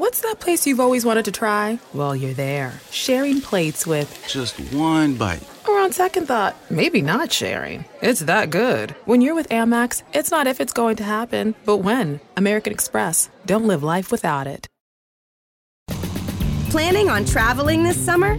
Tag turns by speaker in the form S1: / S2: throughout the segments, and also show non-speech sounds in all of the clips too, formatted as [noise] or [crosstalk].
S1: What's that place you've always wanted to try? Well, you're there, sharing plates with
S2: Just one bite.
S1: Or on second thought, maybe not sharing. It's that good. When you're with Amex, it's not if it's going to happen, but when. American Express. Don't live life without it.
S3: Planning on traveling this summer?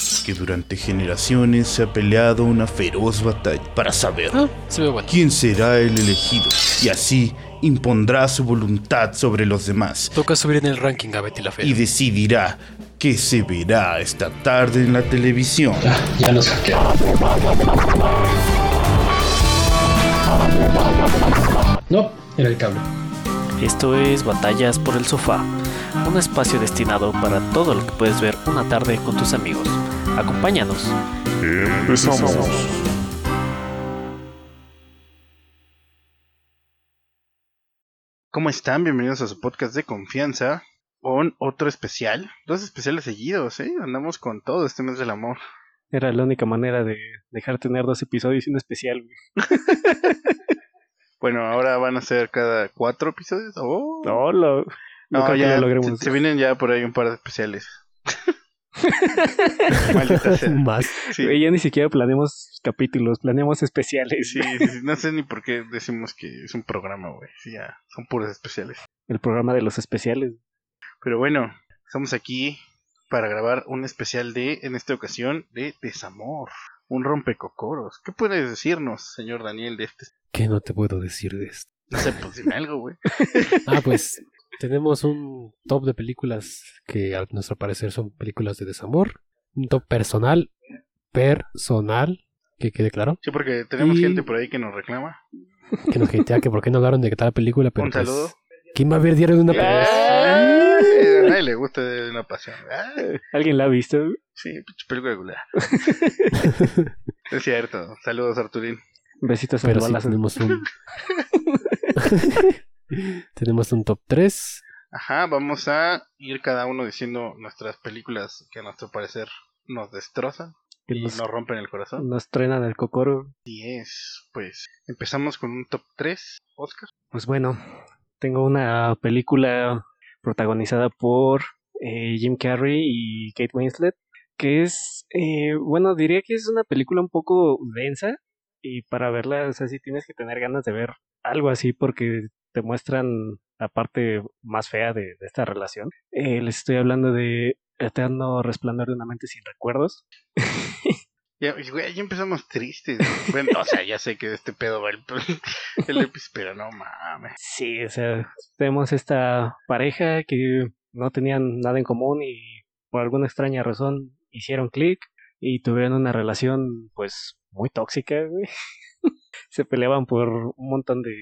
S2: que durante generaciones se ha peleado una feroz batalla para saber
S4: Ah, se ve bueno.
S2: quién será el elegido y así impondrá su voluntad sobre los demás
S4: Toca subir en el ranking a Betty la Fea.
S2: y decidirá qué se verá esta tarde en la televisión.
S5: Ya nos hackearon. No, era el cable.
S6: Esto es Batallas por el Sofá, un espacio destinado para todo lo que puedes ver una tarde con tus amigos. Acompáñanos.
S2: ¿Cómo están? Bienvenidos a su podcast de confianza con otro especial. Dos especiales seguidos, ¿eh? Andamos con todo este mes del amor.
S7: Era la única manera de dejar tener dos episodios y un especial, güey.
S2: Bueno, ahora van a ser cada cuatro episodios. Oh.
S7: No, lo, no,
S2: No,
S7: creo que
S2: ya
S7: lo logremos.
S2: se, se vienen ya por ahí un par de especiales. [laughs] [laughs] Maldita sea.
S7: Más.
S2: Sí.
S7: Güey, ya ni siquiera planeamos capítulos, planeamos especiales.
S2: Sí, sí, sí, no sé ni por qué decimos que es un programa, güey. Sí, ya, son puros especiales.
S7: El programa de los especiales.
S2: Pero bueno, estamos aquí para grabar un especial de, en esta ocasión, de desamor. Un rompecocoros. ¿Qué puedes decirnos, señor Daniel, de este?
S4: ¿Qué no te puedo decir de esto?
S2: No sé, pues dime algo, güey. [laughs]
S4: Ah, pues tenemos un top de películas que a nuestro parecer son películas de desamor. Un top personal. Personal. Que quede claro.
S2: Sí, porque tenemos
S4: Y-
S2: gente por ahí que nos reclama.
S4: Que nos hatea que por qué no hablaron de tal película. Pero
S2: Un
S4: pues,
S2: saludo.
S4: ¿Quién va a ver diario de una película?
S2: Ay, a nadie le gusta de una pasión. Ay,
S7: ¿Alguien la ha visto?
S2: sí, película de. [laughs] Es cierto. Saludos, Arturín.
S7: Besitos en
S4: Pero sí tenemos un... [laughs] [laughs] tenemos un top 3.
S2: Ajá, vamos a ir cada uno diciendo nuestras películas que a nuestro parecer nos destrozan
S7: Que
S2: y
S7: nos,
S2: nos rompen el corazón.
S7: nos trenan el cocoro.
S2: Así es, pues empezamos con un top 3, Oscar.
S7: Pues bueno, tengo una película protagonizada por eh, Jim Carrey y Kate Winslet, que es, eh, bueno, diría que es una película un poco densa y para verla, o sea, sí tienes que tener ganas de ver algo así porque te muestran la parte más fea de, de esta relación. Eh, les estoy hablando de Eterno Resplandor de una mente sin recuerdos. [laughs]
S2: Ya, güey, ya empezamos tristes. güey. Bueno, o sea, ya sé que de este pedo va el, [laughs] el pero no mames.
S7: Sí, o sea, tenemos esta pareja que no tenían nada en común y por alguna extraña razón hicieron clic y tuvieron una relación pues muy tóxica, güey. [laughs] Se peleaban por un montón de,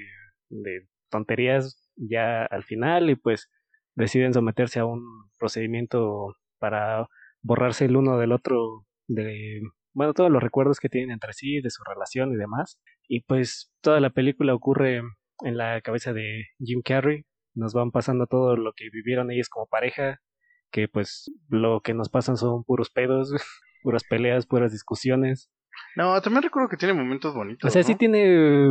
S7: de tonterías ya al final y pues deciden someterse a un procedimiento para borrarse el uno del otro de bueno todos los recuerdos que tienen entre sí de su relación y demás y pues toda la película ocurre en la cabeza de Jim Carrey. Nos van pasando todo lo que vivieron ellos como pareja, que pues lo que nos pasan son puros pedos, [laughs] puras peleas, puras discusiones.
S2: No, también recuerdo que tiene momentos bonitos.
S7: O sea,
S2: ¿no?
S7: sí tiene...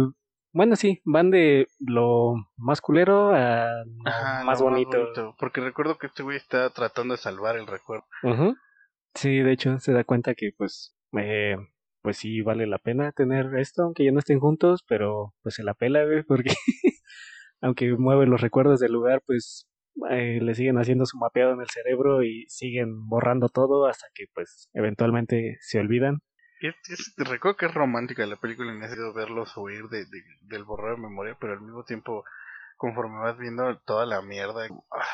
S7: Bueno, sí, van de lo más culero a lo
S2: Ajá,
S7: más, bonito.
S2: Porque recuerdo que este güey está tratando de salvar el recuerdo.
S7: Ujú. Sí, de hecho, se da cuenta que pues... eh, pues sí vale la pena tener esto, aunque ya no estén juntos, pero pues se la pela, güey, porque [laughs] aunque mueve los recuerdos del lugar, pues eh, le siguen haciendo su mapeado en el cerebro y siguen borrando todo hasta que pues eventualmente se olvidan.
S2: Es- es- recuerdo que es romántica la película y necesito verlos huir de, de- del borrar de memoria, pero al mismo tiempo, conforme vas viendo toda la mierda, ah,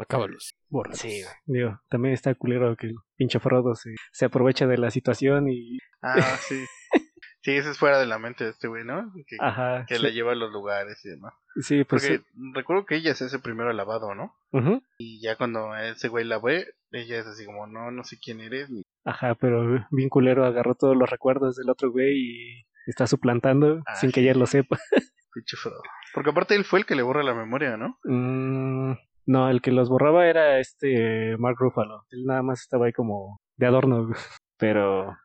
S4: Acábalos. Bórralos.
S7: Sí, digo, también está culero que el pinche Frodo se, se aprovecha de la situación y
S2: ah, sí. [laughs] Sí, ese es fuera de la mente de este güey, ¿no? Que,
S7: Ajá.
S2: que
S7: sí,
S2: la lleva a los lugares y demás.
S7: sí, pues
S2: Porque
S7: sí.
S2: recuerdo que ella se hace primero lavado, ¿no?
S7: Ujú.
S2: Y ya cuando ese güey la ve, ella es así como, no, no sé quién eres. Ni...
S7: Ajá, pero bien culero agarró todos los recuerdos del otro güey y está suplantando
S2: Ah,
S7: sin que ella lo sepa. [laughs]
S2: Porque aparte él fue el que le borra la memoria, ¿no?
S7: Mm, no, el que los borraba era este Mark Ruffalo. Él nada más estaba ahí como de adorno. [laughs] Pero,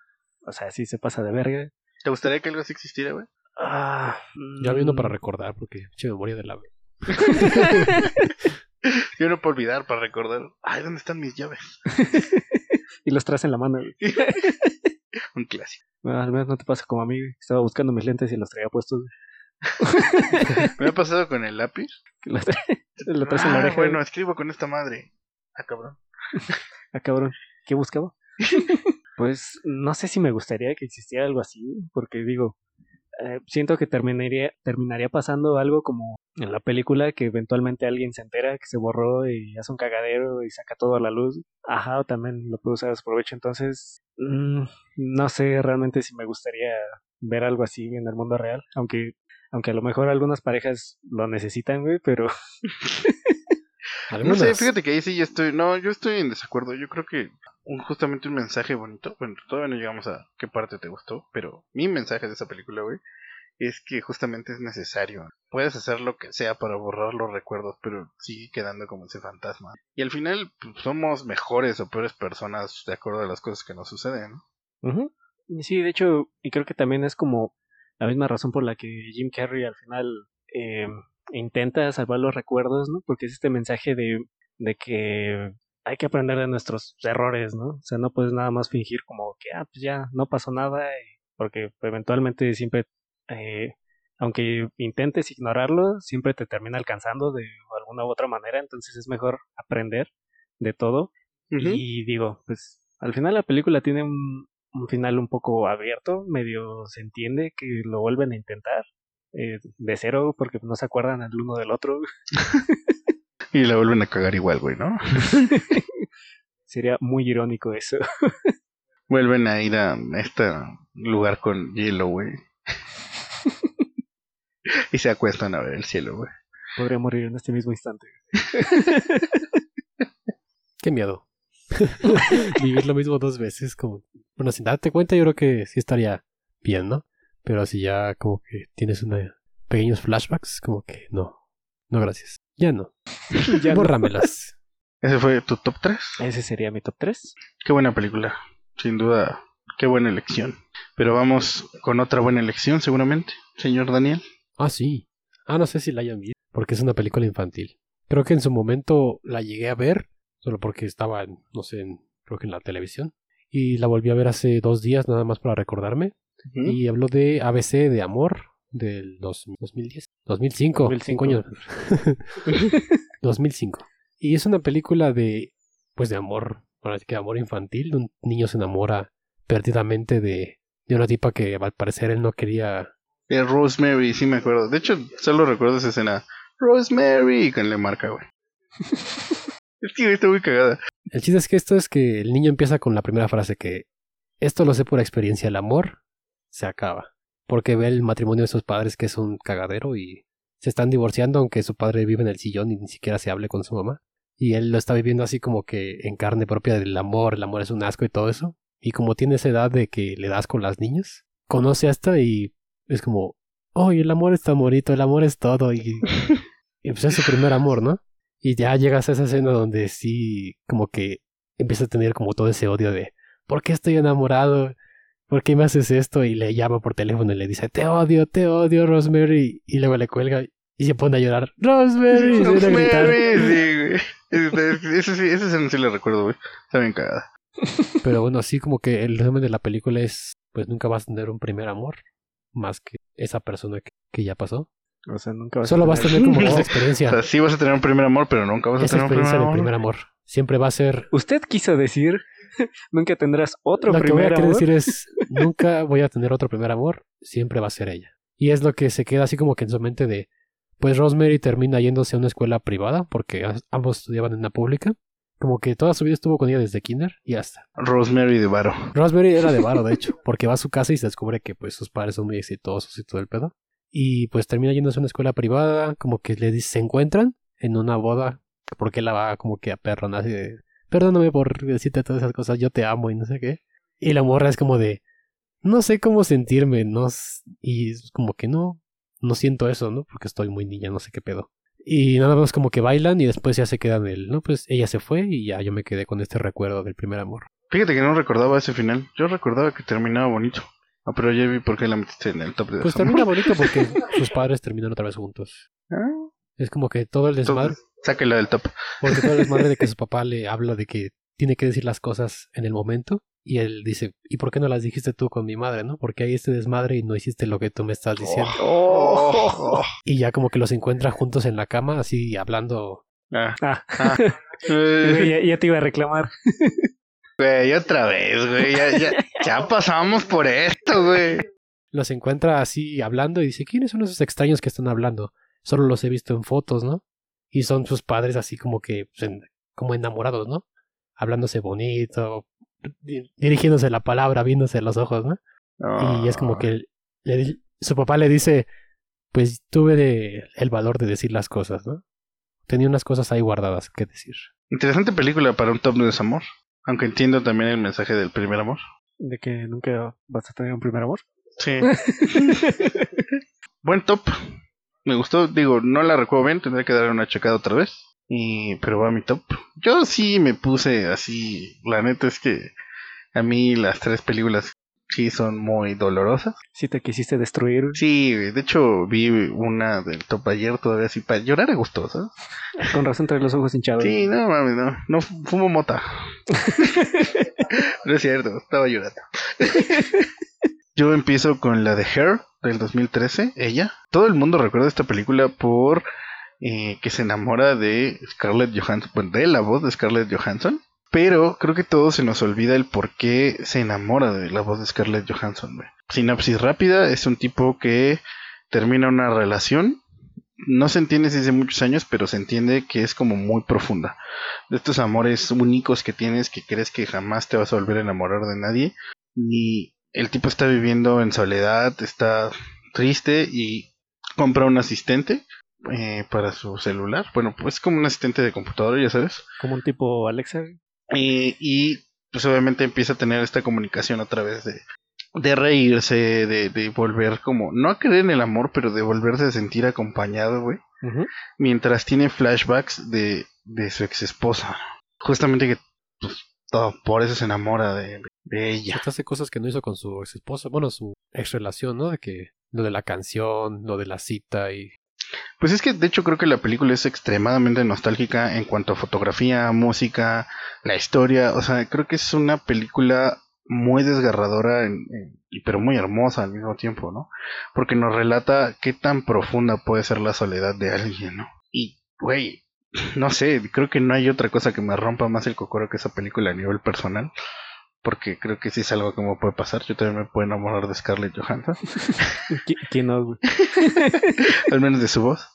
S7: o sea, sí se pasa de verga.
S2: ¿Te gustaría que algo así existiera, güey?
S7: Ah,
S4: Ya viendo
S7: mm,
S4: para recordar, porque che memoria de la
S2: Yo no puedo olvidar para recordar. Ay, ¿dónde están mis llaves? [laughs]
S7: y los traes en la mano. güey. [laughs]
S2: Un clásico.
S7: Bueno, al menos no te pasa como a mí. güey. Estaba buscando mis lentes y los traía puestos. [laughs]
S2: Me ha pasado con el lápiz.
S7: Lo, tra- lo traes en la
S2: Ah,
S7: oreja.
S2: bueno,
S7: güey.
S2: escribo con esta madre. Ah, cabrón.
S7: Ah, cabrón. ¿Qué buscaba? Pues no sé si me gustaría que existiera algo así, porque digo, eh, siento que terminaría, terminaría pasando algo como en la película que eventualmente alguien se entera que se borró y hace un cagadero y saca todo a la luz. Ajá, o también lo puedo usar a su provecho. Entonces, mm, no sé realmente si me gustaría ver algo así en el mundo real, aunque aunque a lo mejor algunas parejas lo necesitan, güey, pero [laughs]
S2: No sé, fíjate que ahí sí yo estoy. No, yo estoy en desacuerdo. Yo creo que un, justamente un mensaje bonito. Bueno, todavía no llegamos a qué parte te gustó, pero mi mensaje de esa película, güey, es que justamente es necesario. Puedes hacer lo que sea para borrar los recuerdos, pero sigue quedando como ese fantasma. Y al final pues, somos mejores o peores personas de acuerdo a las cosas que nos suceden, ¿no?
S7: Ujú. Y Sí, de hecho, y creo que también es como la misma razón por la que Jim Carrey al final eh, intenta salvar los recuerdos, ¿no? Porque es este mensaje de, de que hay que aprender de nuestros errores, ¿no? O sea, no puedes nada más fingir como que, ah, pues ya, no pasó nada, porque eventualmente siempre, eh, aunque intentes ignorarlo, siempre te termina alcanzando de alguna u otra manera, entonces es mejor aprender de todo y digo, pues al final la película tiene un, un final un poco abierto, medio se entiende que lo vuelven a intentar eh, de cero porque no se acuerdan el uno del otro. [laughs]
S2: Y la vuelven a cagar igual, güey, ¿no? [laughs]
S7: Sería muy irónico eso. [laughs]
S2: Vuelven a ir a este lugar con hielo, güey. [laughs] y se acuestan a ver el cielo, güey.
S7: Podría morir en este mismo instante.
S4: Qué miedo. Vivir lo mismo dos veces, como... Bueno, sin darte cuenta, yo creo que sí estaría bien, ¿no? Pero si ya como que tienes una... pequeños flashbacks, como que no. No, gracias. Ya no. [laughs]
S7: Ya no.
S4: Bórramelas.
S2: ¿Ese fue tu top 3?
S7: Ese sería mi top 3.
S2: Qué buena película. Sin duda, qué buena elección. Pero vamos con otra buena elección, seguramente, señor Daniel.
S4: Ah, sí. Ah, no sé si la hayan visto, porque es una película infantil. Creo que en su momento la llegué a ver, solo porque estaba, en, no sé, en- creo que en la televisión. Y la volví a ver hace dos días, nada más para recordarme. Y habló de ABC de Amor del dos- 2010. 2005.
S7: 2005.
S4: cinco años. 2005. [laughs] Y es una película de, pues de amor, ahora sí que amor infantil. Un niño se enamora perdidamente de, de una tipa que al parecer él no quería
S2: Eh, Rosemary, sí me acuerdo. De hecho, solo recuerdo esa escena. Rosemary, con le marca, güey. [laughs] es que está muy cagada.
S4: El chiste es que esto es que el niño empieza con la primera frase que esto lo sé por experiencia, el amor se acaba. Porque ve el matrimonio de sus padres que es un cagadero y se están divorciando aunque su padre vive en el sillón y ni siquiera se hable con su mamá. Y él lo está viviendo así como que en carne propia del amor, el amor es un asco y todo eso. Y como tiene esa edad de que le das con las niñas, conoce a esta y es como, oh, y el amor es tan bonito, el amor es todo y, [laughs] y pues es su primer amor, ¿no? Y ya llegas a esa escena donde sí, como que empieza a tener como todo ese odio de, ¿por qué estoy enamorado? ¿Por qué me haces esto? Y le llama por teléfono y le dice, te odio, te odio, Rosemary. Y luego le cuelga y se pone a llorar, Rosemary. Y a.
S2: Rosemary, sí, güey. Ese, ese sí, ese sí, sí le recuerdo, güey. Está bien cagada. [laughs]
S4: Pero bueno, así como que el resumen de la película es, pues nunca vas a tener un primer amor más que esa persona que, que ya pasó.
S7: O sea, nunca vas
S4: Solo
S7: a
S4: vas a
S7: tener...
S4: tener como [laughs] esa
S2: O
S4: experiencia,
S2: sea, sí vas a tener un primer amor, pero nunca vas a
S4: esa
S2: tener un primer amor.
S4: primer amor. Siempre va a ser
S7: Usted quiso decir, [laughs] nunca tendrás otro
S4: lo que voy a
S7: amor.
S4: decir es [laughs] nunca voy a tener otro primer amor, siempre va a ser ella. Y es lo que se queda así como que en su mente de pues Rosemary termina yéndose a una escuela privada porque ambos estudiaban en una pública, como que toda su vida estuvo con ella desde kinder y hasta.
S2: Rosemary de Varo.
S4: Rosemary era de varo, de [laughs] hecho, porque va a su casa y se descubre que pues sus padres son muy exitosos y todo el pedo. Y pues termina yéndose a una escuela privada, como que le dice, se encuentran en una boda, porque la va como que a perro, así de, perdóname por decirte todas esas cosas, yo te amo y no sé qué. Y la morra es como de, no sé cómo sentirme, no, y es como que no, no siento eso, ¿no? Porque estoy muy niña, no sé qué pedo. Y nada más como que bailan y después ya se quedan el, no, pues ella se fue y ya yo me quedé con este recuerdo del primer amor.
S2: Fíjate que no recordaba ese final. Yo recordaba que terminaba bonito. Ah, pero ya vi por qué la metiste en el top de
S4: Pues termina bonito porque [laughs] sus padres terminan otra vez juntos.
S2: Ah,
S4: Es como que todo el desmadre,
S2: entonces, sáquela del top.
S4: porque todo el [laughs] desmadre de que su papá le habla de que tiene que decir las cosas en el momento y él dice, ¿y por qué no las dijiste tú con mi madre, no? Porque hay este desmadre y no hiciste lo que tú me estás diciendo.
S2: Oh.
S4: Y ya como que los encuentra juntos en la cama, así hablando.
S2: Ah,
S7: Ah,
S2: ah. [laughs]
S7: Ya, ya te iba a reclamar. [laughs]
S2: Güey, otra vez, güey. Ya, ya, ya pasamos por esto, güey.
S4: Los encuentra así hablando y dice, ¿quiénes son esos extraños que están hablando? Solo los he visto en fotos, ¿no? Y son sus padres así como que, pues, en- como enamorados, ¿no? Hablándose bonito, di- dirigiéndose la palabra, viéndose los ojos, ¿no? Y es como que le di- su papá le dice, pues tuve de- el valor de decir las cosas, ¿no? Tenía unas cosas ahí guardadas que decir.
S2: Interesante película para un top de desamor. Aunque entiendo también el mensaje del primer amor.
S7: De que nunca vas a tener un primer amor.
S2: Sí. [laughs] Buen top. Me gustó. Digo, no la recuerdo bien. Tendré que darle una checada otra vez. Y, pero va a mi top. Yo sí me puse así. La neta es que a mí las tres películas sí son muy dolorosas.
S7: Si te quisiste destruir.
S2: Sí, de hecho vi una del top ayer todavía así para llorar a gusto, ¿sabes?
S7: Con razón traes los ojos hinchados.
S2: Sí, no mames, no. No fu- fumo mota. [laughs] [laughs] no es cierto, estaba llorando. [laughs] Yo empiezo con la de Her del 2013, ella. Todo el mundo recuerda esta película por eh, que se enamora de Scarlett Johansson, bueno, de la voz de Scarlett Johansson. Pero creo que todo se nos olvida el por qué se enamora de la voz de Scarlett Johansson. güey. Sinapsis rápida, es un tipo que termina una relación. No se entiende desde muchos años, pero se entiende que es como muy profunda. De estos amores únicos que tienes que crees que jamás te vas a volver a enamorar de nadie. Y el tipo está viviendo en soledad, está triste y compra un asistente eh, para su celular. Bueno, pues como un asistente de computadora, ya sabes.
S7: Como un tipo Alexa.
S2: Eh, y pues obviamente empieza a tener esta comunicación a través de, de reírse, de, de volver como, no a creer en el amor, pero de volverse a sentir acompañado, güey. Mientras tiene flashbacks de, de su ex esposa. Justamente que pues, todo, por eso se enamora de, de ella.
S4: Hasta hace cosas que no hizo con su ex esposa, bueno, su ex relación, ¿no? De que lo de la canción, lo de la cita y
S2: Pues es que de hecho creo que la película es extremadamente nostálgica en cuanto a fotografía, música, la historia. O sea, creo que es una película muy desgarradora, en- pero muy hermosa al mismo tiempo, ¿no? Porque nos relata qué tan profunda puede ser la soledad de alguien, ¿no? Y, güey, no sé, creo que no hay otra cosa que me rompa más el cocoro que esa película a nivel personal. Porque creo que sí es algo que me puede pasar. Yo también me puedo enamorar de Scarlett Johansson. [laughs]
S7: ¿Qui- ¿Quién no, güey? [laughs]
S2: al menos de su voz.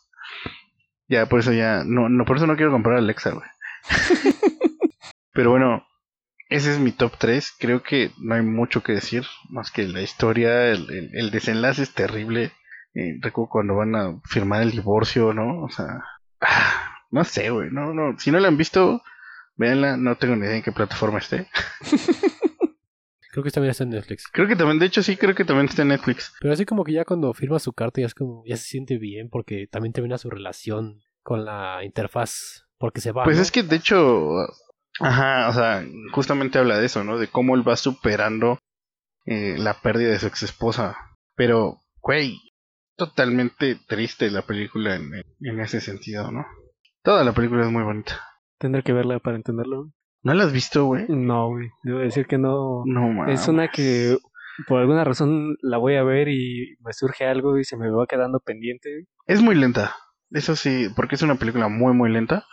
S2: Ya, por eso ya, no, no, por eso no quiero comprar a Alexa, güey. [laughs] Pero bueno, ese es mi top 3. Creo que no hay mucho que decir, más que la historia, el, el- el desenlace es terrible. Eh, recuerdo cuando van a firmar el divorcio, ¿no? O sea, ah, no sé, güey, no, no. Si no la han visto, véanla, no tengo ni idea en qué plataforma esté. [laughs]
S4: creo que también está en Netflix.
S2: Creo que también, de hecho sí, creo que también está en Netflix.
S4: Pero así como que ya cuando firma su carta ya es como, ya se siente bien porque también termina su relación con la interfaz porque se va.
S2: Pues
S4: ¿no?
S2: es que de hecho, ajá, o sea, justamente habla de eso, ¿no? De cómo él va superando eh, la pérdida de su ex esposa. Pero, güey, totalmente triste la película en, en ese sentido, ¿no? Toda la película es muy bonita.
S7: Tendré que verla para entenderlo.
S2: ¿No la has visto, güey?
S7: No, güey. Debo decir que no.
S2: No, mames.
S7: Es una que por alguna razón la voy a ver y me surge algo y se me va quedando pendiente.
S2: Es muy lenta. Eso sí, porque es una película muy, muy lenta.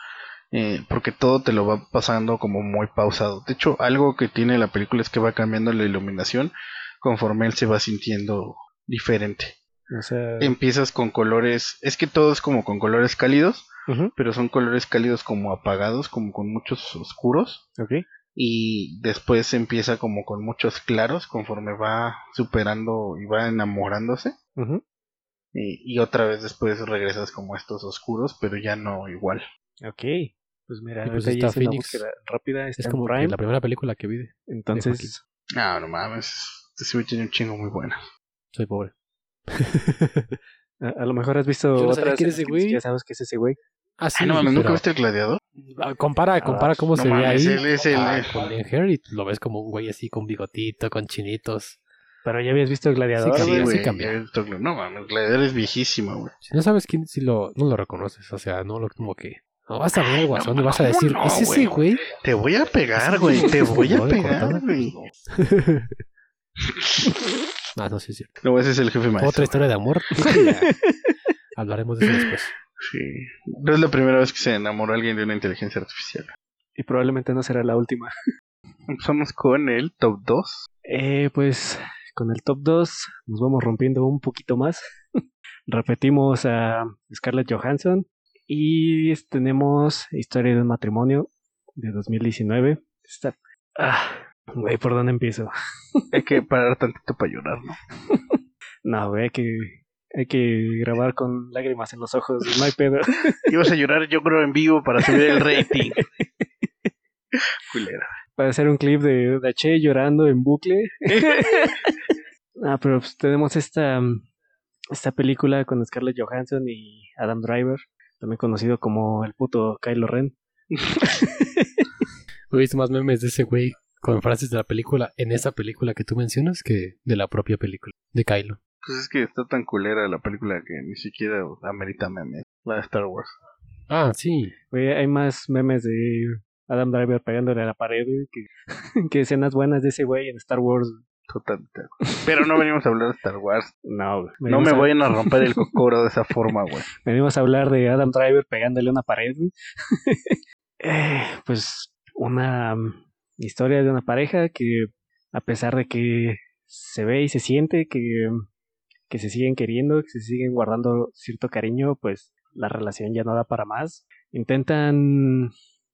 S2: eh, porque todo te lo va pasando como muy pausado. De hecho, algo que tiene la película es que va cambiando la iluminación conforme él se va sintiendo diferente.
S7: O sea,
S2: Empiezas con colores, es que todo es como con colores cálidos, Pero son colores cálidos como apagados, como con muchos oscuros. Y después empieza como con muchos claros conforme va superando y va enamorándose. Y, y otra vez después regresas como a estos oscuros, pero ya no igual.
S7: Ok. Pues mira,
S4: pues
S7: ya
S4: está Phoenix.
S7: rápida. Está
S4: Es como
S7: Prime.
S4: la primera película que vi.
S7: Entonces,
S2: No, no mames. Este sí tiene un chingo muy bueno.
S4: Soy pobre. [laughs]
S7: a, a lo mejor has visto
S4: Yo no sabía
S7: otras
S4: quién es
S7: que siquiera sabes que es ese güey.
S4: Ah, sí,
S2: Ay, no mames, ¿nunca
S4: pero-
S2: viste el gladiador?
S4: Ah, Compara, compara cómo
S2: no
S4: se ve ahí
S2: él es el-
S4: ah, con Ian Hair y lo ves como un güey así con bigotito, con chinitos.
S7: Pero ya habías visto el gladiador,
S4: Sí,
S7: güey.
S4: sí cambia.
S2: el Toclo- No mames, el gladiador es viejísimo, güey.
S4: Si no sabes quién, si lo, no lo reconoces, o sea, no lo como que... No vas a ver el guasón y vas a
S2: ¿cómo
S4: decir,
S2: no,
S4: ¿es ese güey?
S2: Te voy a pegar, güey. Te voy a
S4: ¿No
S2: pegar, güey. [laughs]
S4: Ah, no, sí es cierto.
S2: No, ese es el jefe maestro.
S4: Otra historia de amor. [laughs] Ya. Hablaremos de eso después.
S2: Sí. No es la primera vez que se enamoró alguien de una inteligencia artificial.
S7: Y probablemente no será la última.
S2: Empezamos con el top 2.
S7: Eh, pues con el top 2 nos vamos rompiendo un poquito más. [laughs] Repetimos a Scarlett Johansson y tenemos Historia de un matrimonio de 2019. Está... Ah, güey, ¿por dónde empiezo?
S2: Hay que parar tantito para llorar, ¿no? [laughs]
S7: No, güey, hay que, hay que grabar con lágrimas en los ojos, no hay pedo. [laughs]
S2: Ibas a llorar, yo creo, en vivo para subir el rating. [laughs] Culera.
S7: Para hacer un clip de Dache llorando en bucle. [laughs] ah, pero pues tenemos esta, esta película con Scarlett Johansson y Adam Driver, también conocido como el puto Kylo Ren.
S4: He visto más memes de ese güey con frases de la película en esa película que tú mencionas que de la propia película de Kylo.
S2: Pues es que está tan culera la película que ni siquiera amerita memes. La de Star Wars.
S4: Ah, sí.
S7: Güey, hay más memes de Adam Driver pegándole a la pared que, [laughs] que escenas buenas de ese güey en Star Wars.
S2: Totalmente. Pero no venimos a hablar de Star Wars.
S7: No, güey.
S2: No me
S7: a-
S2: vayan a [laughs] romper el cocoro de esa forma, güey.
S7: Venimos a hablar de Adam Driver pegándole a una pared. [laughs] Eh, pues una mm, historia de una pareja que a pesar de que se ve y se siente que, que se siguen queriendo, que se siguen guardando cierto cariño, pues la relación ya no da para más. Intentan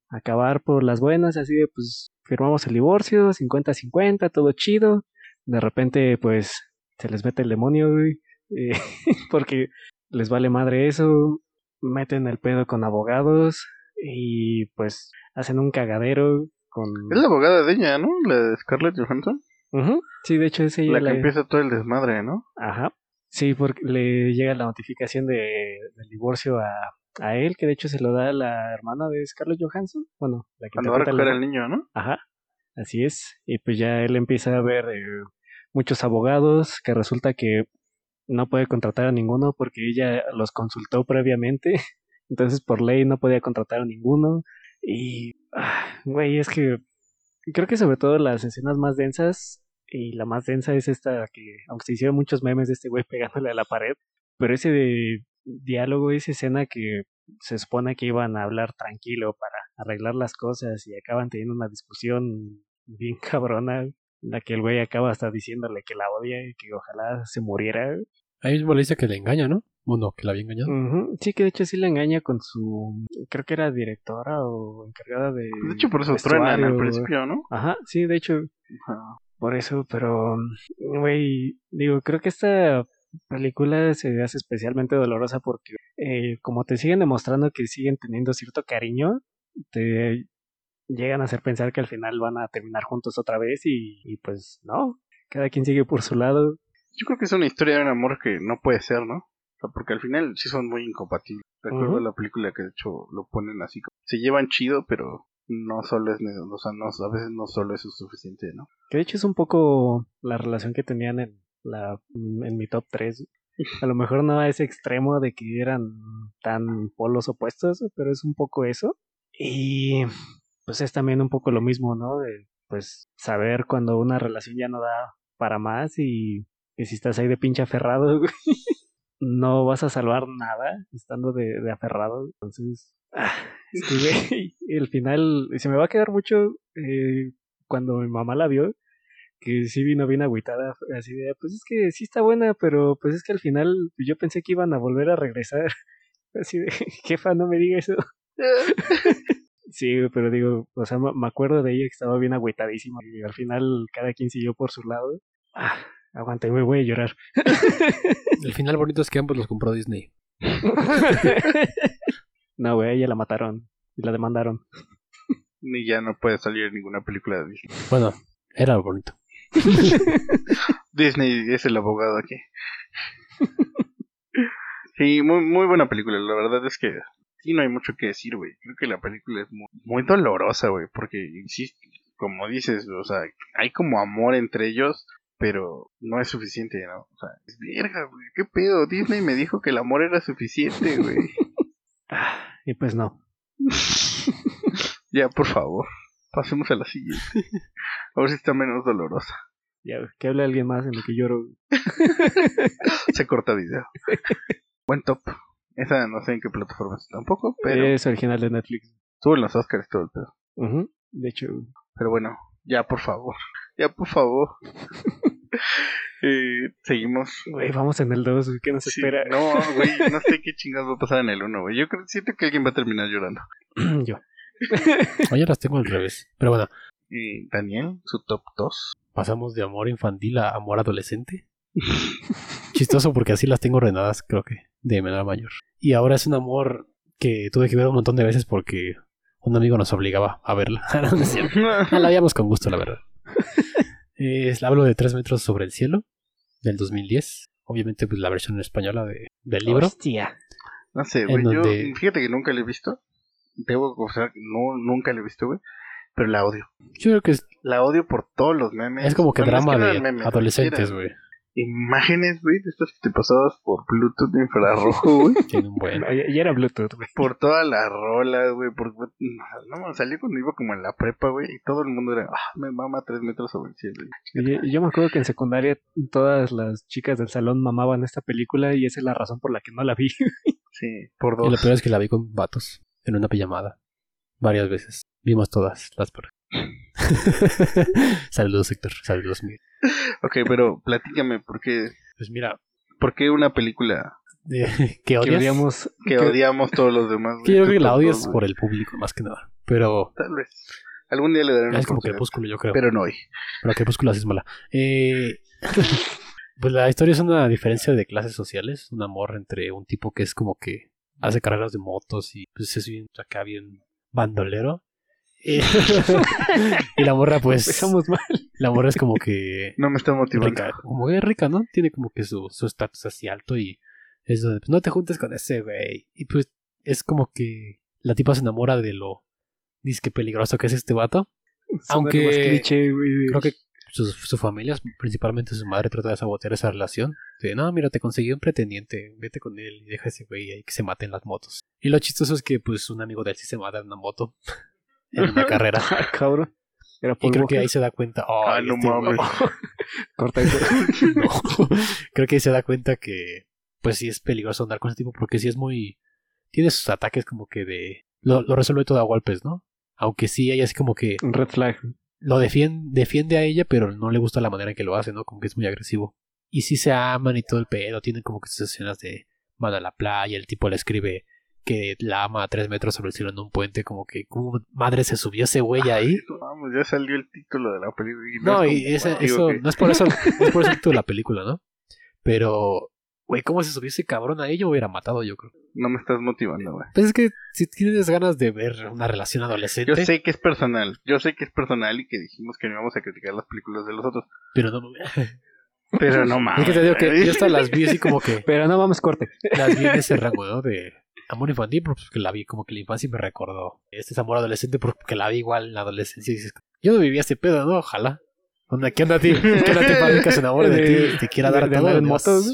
S7: acabar por las buenas, así de pues firmamos el divorcio, 50-50, todo chido. De repente pues se les mete el demonio, güey, eh, [laughs] porque les vale madre eso, meten el pedo con abogados y pues hacen un cagadero con...
S2: Es la abogada de ella, ¿no? La de Scarlett Johansson.
S7: Ujú, Sí, de hecho es ella
S2: La que empieza todo el desmadre, ¿no?
S7: Ajá. Sí, porque le llega la notificación de, del divorcio a, a él, que de hecho se lo da la hermana de Scarlett Johansson. Bueno, la que
S2: Cuando va a al niño, ¿no?
S7: Ajá, así es. Y pues ya él empieza a ver eh, muchos abogados que resulta que no puede contratar a ninguno porque ella los consultó previamente. [laughs] Entonces por ley no podía contratar a ninguno. Y, ah, güey, es que creo que sobre todo las escenas más densas y la más densa es esta que, aunque se hicieron muchos memes de este güey pegándole a la pared, pero ese de diálogo, esa escena que se supone que iban a hablar tranquilo para arreglar las cosas y acaban teniendo una discusión bien [laughs] cabrona, en la que el güey acaba hasta diciéndole que la odia y que ojalá se muriera.
S4: Ahí mismo le dice que le engaña, ¿no? Bueno, que la había engañado.
S7: Sí, que de hecho sí la engaña con su, creo que era directora o encargada de...
S2: De hecho, por eso truenan al principio, ¿no?
S7: Ajá, sí, de hecho
S2: Ajá.
S7: Por eso, pero, güey, digo, creo que esta película se hace especialmente dolorosa porque eh, como te siguen demostrando que siguen teniendo cierto cariño, te llegan a hacer pensar que al final van a terminar juntos otra vez y, y pues no, cada quien sigue por su lado.
S2: Yo creo que es una historia de un amor que no puede ser, ¿no? O sea, porque al final sí son muy incompatibles. Recuerdo
S7: Ujú.
S2: la película que de hecho lo ponen así. como- Se llevan chido, pero no solo es, o sea, no, a veces no solo eso es suficiente, ¿no?
S7: Que de hecho es un poco la relación que tenían en, la, en mi top 3. A lo mejor no a ese extremo de que eran tan polos opuestos, pero es un poco eso. Y pues es también un poco lo mismo, ¿no? De pues saber cuando una relación ya no da para más y que si estás ahí de pinche aferrado, [laughs] güey, no vas a salvar nada estando de, de aferrado. Entonces, ah, [laughs] güey, el final se me va a quedar mucho eh, cuando mi mamá la vio que sí vino bien agüitada, así de, pues es que sí está buena, pero pues es que al final yo pensé que iban a volver a regresar. [laughs] Así de, [laughs] jefa, no me diga eso. Sí, pero digo, o sea, me me acuerdo de ella que estaba bien agüitadísima y al final cada quien siguió por su lado. Ah, aguanta, güey, voy a llorar. [laughs]
S4: El final bonito es que ambos los compró Disney. [laughs]
S7: no, güey, a ella la mataron y la demandaron.
S2: Ni ya no puede salir en ninguna película de Disney.
S4: Bueno, era bonito. [laughs]
S2: Disney es el abogado aquí. Sí, muy, muy buena película. La verdad es que sí, no hay mucho que decir, güey. Creo que la película es muy, muy dolorosa, güey. Porque, insisto, como dices, o sea, hay como amor entre ellos, pero no es suficiente, ¿no? O sea, es verga, güey. ¿Qué pedo? Disney me dijo que el amor era suficiente, güey. [laughs]
S7: Y pues no.
S2: ya, por favor. Pasemos a la siguiente. A ver si está menos dolorosa.
S7: Ya, que hable alguien más en lo que lloro. [laughs]
S2: Se corta video. Buen top. Esa no sé en qué plataforma está tampoco, pero
S7: Es original de Netflix.
S2: estuvo en los Oscars todo el pedo.
S7: De hecho,
S2: Pero bueno, ya por favor. Ya por favor. [laughs] Eh, seguimos.
S7: güey, vamos en el 2, ¿qué nos
S2: Sí,
S7: espera?
S2: no, güey, no sé qué [laughs] chingados va a pasar en el 1, güey. Yo creo, siento que alguien va a terminar llorando. [clears throat]
S7: Yo. [laughs]
S4: Oye, las tengo al revés. Pero bueno,
S2: Y Daniel, su top 2.
S4: pasamos de amor infantil a amor adolescente. Chistoso porque así las tengo ordenadas, creo que, de menor a mayor. Y ahora es un amor que tuve que ver un montón de veces porque un amigo nos obligaba a verla. No. Ah, la veíamos con gusto, la verdad. Es, hablo de Tres metros sobre el cielo, del 2010. Obviamente, pues la versión española de, del libro.
S7: Hostia.
S2: No sé,
S4: En
S2: güey. Yo,
S4: donde-
S2: fíjate que nunca le he visto. Debo confesar que no, nunca le he visto, güey. Pero la odio.
S4: Yo creo que es,
S2: La odio por todos los memes.
S4: es como que
S2: Bueno, es
S4: drama
S2: no
S4: de
S2: eran memes,
S4: adolescentes, güey.
S2: Imágenes, güey, de estas que te pasabas por Bluetooth infrarrojo, güey. [laughs]
S4: Tiene un buen.
S7: Ya, ya era Bluetooth, güey.
S2: por todas las rolas, güey. Por, no, salió cuando iba como en la prepa, güey. Y todo el mundo era, ah, me mama tres metros sobre el cielo.
S7: Yo, yo me acuerdo que en secundaria todas las chicas del salón mamaban esta película y esa es la razón por la que no la vi. [laughs]
S2: Sí, por
S4: Y lo
S2: dos.
S4: peor es que la vi con vatos en una pijamada. Varias veces. Vimos todas las por [laughs] Saludos, Héctor. Saludos, Miguel. [laughs]
S2: Ok, pero platícame, ¿por qué,
S4: Pues mira,
S2: por qué una película
S4: eh, [laughs] ¿qué
S7: Que odiamos.
S2: que odiamos todos los demás? [laughs]
S4: Que yo creo que la odias por el público, más que nada. Pero
S2: Tal vez. Algún día le daré una
S4: es como Crepúsculo, yo creo.
S2: Pero no hoy.
S4: Pero Crepúsculo así es mala. Eh, pues la historia es una diferencia de clases sociales. Un amor entre un tipo que es como que hace carreras de motos y pues es bien acá bien bandolero. Eh, [laughs] y la morra pues...
S7: Empezamos mal.
S4: La morra es como que
S2: No me está motivando.
S4: rica, como que es rica, ¿no? Tiene como que su su estatus así alto y es donde, pues, no te juntes con ese güey. Y pues es como que la tipa se enamora de lo disque peligroso que es este vato. Aunque-
S7: más cliché, güey.
S4: Creo que su, su familia, principalmente su madre, trata de sabotear esa relación. De, no, mira, te conseguí un pretendiente, vete con él y deja ese güey ahí que se mate en las motos. Y lo chistoso es que, pues, un amigo de él sí se mata en una moto, en una [laughs] carrera.
S7: Ah, cabrón. Era
S4: Y creo que ahí se da cuenta.
S2: Ah,
S4: "Ay,
S2: no
S4: este
S2: mames.
S4: güey". [laughs]
S7: Corta eso. [laughs]
S4: No. Creo que ahí se da cuenta que, pues sí es peligroso andar con ese tipo porque sí es muy. Tiene sus ataques como que de. Lo, lo resuelve todo a golpes, ¿no? Aunque sí, ella así como que
S7: Un red flag.
S4: lo defiende, defiende a ella, pero no le gusta la manera en que lo hace, ¿no? Como que es muy agresivo. Y sí se aman y todo el pedo. Tienen como que sus escenas de van a la playa. El tipo le escribe que la ama a tres metros sobre el cielo en un puente. Como que, como madre se subió ese güey ahí?
S2: Vamos, ya salió el título de la película. y
S4: No,
S2: es
S4: y
S2: como-
S4: esa-
S2: digo
S4: eso
S2: que-
S4: no es por eso, [laughs] no es por eso el título de la película, ¿no? Pero, güey, ¿cómo se subió ese cabrón a ella? Hubiera matado, yo creo.
S2: No me estás motivando, güey.
S4: Pues es que si tienes ganas de ver una relación adolescente,
S2: Yo sé que es personal. Yo sé que es personal y que dijimos que no íbamos a criticar las películas de los otros.
S4: pero no. [laughs]
S2: Pero no mames.
S4: Es que te digo que yo hasta las vi así como que
S7: Pero no vamos corte.
S4: las vi en ese rango, ¿no? De amor infantil, porque la vi como que la infancia me recordó. Este es amor adolescente porque la vi igual en la adolescencia y dices, yo no vivía ese pedo, ¿no? Ojalá. Onda, ¿Qué onda a ti? ¿Qué onda a ti [laughs] que se enamore de ti y te quiera dar
S7: de
S4: todo?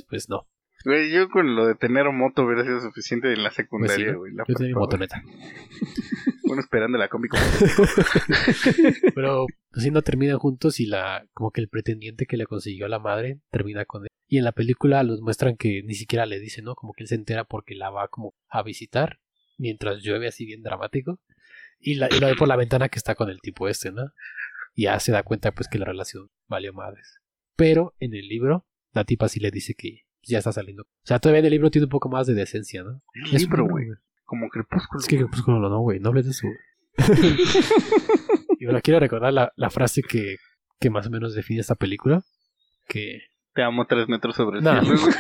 S4: Pues no.
S2: Güey, yo con lo de tener moto hubiera sido suficiente en la
S4: Pues sí,
S2: secundaria, güey. la
S4: Yo tenía mi motoneta. [laughs]
S2: Bueno, esperando la cómica. [laughs]
S4: Pero así no terminan juntos y la como que el pretendiente que le consiguió a la madre termina con él. Y en la película los muestran que ni siquiera le dice, ¿no? Como que él se entera porque la va como a visitar mientras llueve así bien dramático. Y, la, y lo ve por la ventana que está con el tipo este, ¿no? Y ya se da cuenta pues que la relación valió madres. Pero en el libro la tipa sí le dice que ya está saliendo. O sea, todavía en el libro tiene un poco más de decencia, ¿no?
S2: El
S4: Es
S2: libro, güey. Como crepúsculo.
S4: Es que Crepúsculo no, güey, no hables de eso. [laughs] y ahora quiero recordar la, la frase que, que más o menos define esta película. Que
S2: Te amo tres metros sobre el
S4: No.
S2: cielo, güey.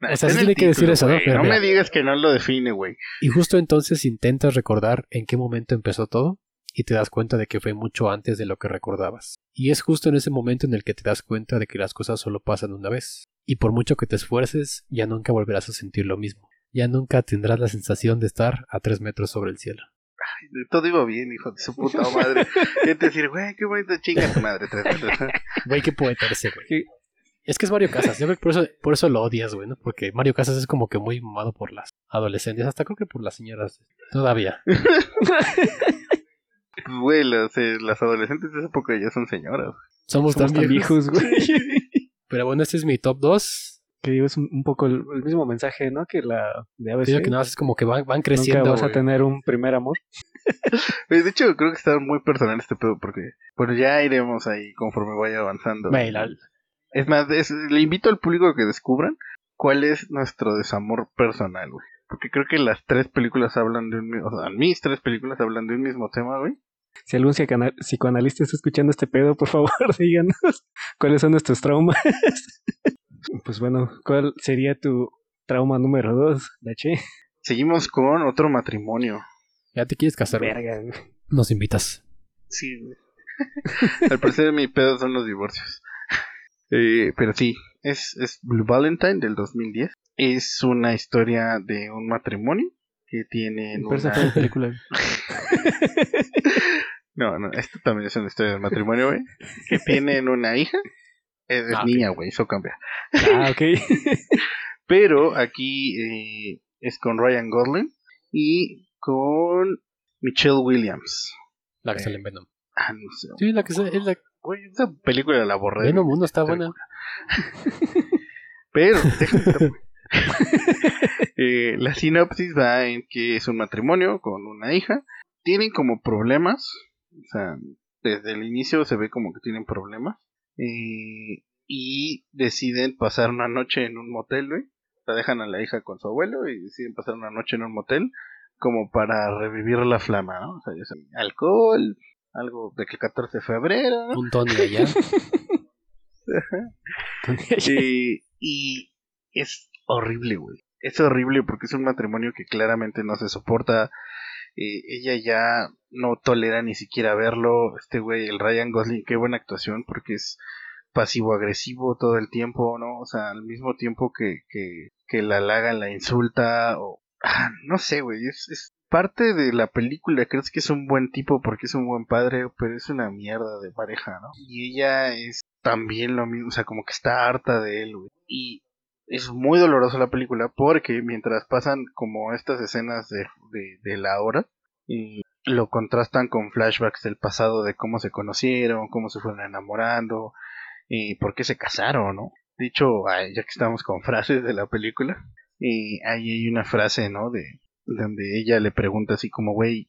S2: Nah, [laughs]
S4: O sea, sí que decir eso, ¿no?
S2: güey.
S4: Pero
S2: no
S4: mira.
S2: me digas que no lo define, güey.
S4: Y justo entonces intentas recordar en qué momento empezó todo y te das cuenta de que fue mucho antes de lo que recordabas. Y es justo en ese momento en el que te das cuenta de que las cosas solo pasan una vez. Y por mucho que te esfuerces, ya nunca volverás a sentir lo mismo. Ya nunca tendrás la sensación de estar a tres metros sobre el cielo.
S2: Todo iba bien, hijo de su puta madre. [laughs] Y te decir, güey, qué bonita chinga tu madre. tres metros. [laughs]
S4: Güey, qué poeta ese, güey.
S7: Sí.
S4: Es que es Mario Casas, yo creo que por eso, por eso lo odias, güey, ¿no? Porque Mario Casas es como que muy mamado por las adolescentes, hasta creo que por las señoras. Todavía.
S2: Güey, las, eh, las adolescentes de esa época ya son señoras.
S4: Somos,
S7: Somos tan viejos, güey. [laughs]
S4: Pero bueno, este es mi top 2.
S7: que digo, es un, un poco el, el mismo mensaje, ¿no? Que la de ABC.
S4: Digo que nada más es como que van, van
S7: Nunca
S4: creciendo.
S7: vas a tener un primer amor. [laughs]
S2: De hecho, creo que está muy personal este pedo porque, bueno, ya iremos ahí conforme vaya avanzando. Es más, es- le invito al público a que descubran cuál es nuestro desamor personal, güey. Porque creo que las tres películas hablan de un mismo, o sea, mis tres películas hablan de un mismo tema, güey.
S7: Si algún psicoana- psicoanalista está escuchando este pedo, por favor, [laughs] díganos cuáles son nuestros traumas. pues bueno, ¿cuál sería tu trauma número dos, Dache?
S2: Seguimos con otro matrimonio.
S4: Ya te quieres casar.
S7: Verga. güey.
S4: Nos invitas.
S2: Sí, güey. [laughs] Al parecer mi pedo son los divorcios. [laughs] Eh, pero sí, es, es Blue Valentine del 2010. Es una historia de un matrimonio que
S7: esa
S2: una...
S7: película.
S2: No, no, esto también es una historia de matrimonio, güey. Que tienen una hija. Es, es
S4: Ah,
S2: niña, güey, eso cambia.
S7: Ah, ok. [laughs]
S2: Pero aquí eh, es con Ryan Gosling y con Michelle Williams.
S4: La que
S2: Eh,
S4: sale en Venom.
S2: Ah, no sé.
S4: Sí, la que sale. Es la...
S2: Güey, esa película la borré.
S4: Venom 1 está buena.
S2: Pero, [laughs] déjame. [laughs] Eh, la sinopsis va en que es un matrimonio con una hija. Tienen como problemas. O sea, desde el inicio se ve como que tienen problemas. Eh, y deciden pasar una noche en un motel, güey. Sea, dejan a la hija con su abuelo y deciden pasar una noche en un motel como para revivir la flama, ¿no? O sea, ya saben, alcohol, algo de que el 14 de febrero, ¿no?
S4: Un Tony allá. [laughs]
S2: Eh, y es horrible, güey. Es horrible porque es un matrimonio que claramente no se soporta. Eh, ella ya no tolera ni siquiera verlo. Este güey, el Ryan Gosling, qué buena actuación porque es pasivo-agresivo todo el tiempo, ¿no? O sea, al mismo tiempo que, que, que la halaga, la insulta o... Ah, no sé, güey, es, es parte de la película. Crees que es un buen tipo porque es un buen padre, pero es una mierda de pareja, ¿no? Y ella es también lo mismo, o sea, como que está harta de él, güey. Y es muy dolorosa la película porque mientras pasan como estas escenas de, de, la hora, y lo contrastan con flashbacks del pasado de cómo se conocieron, cómo se fueron enamorando, y por qué se casaron, ¿no? Dicho, ya que estamos con [laughs] frases de la película, y ahí hay una frase, ¿no? De donde ella le pregunta así como, güey,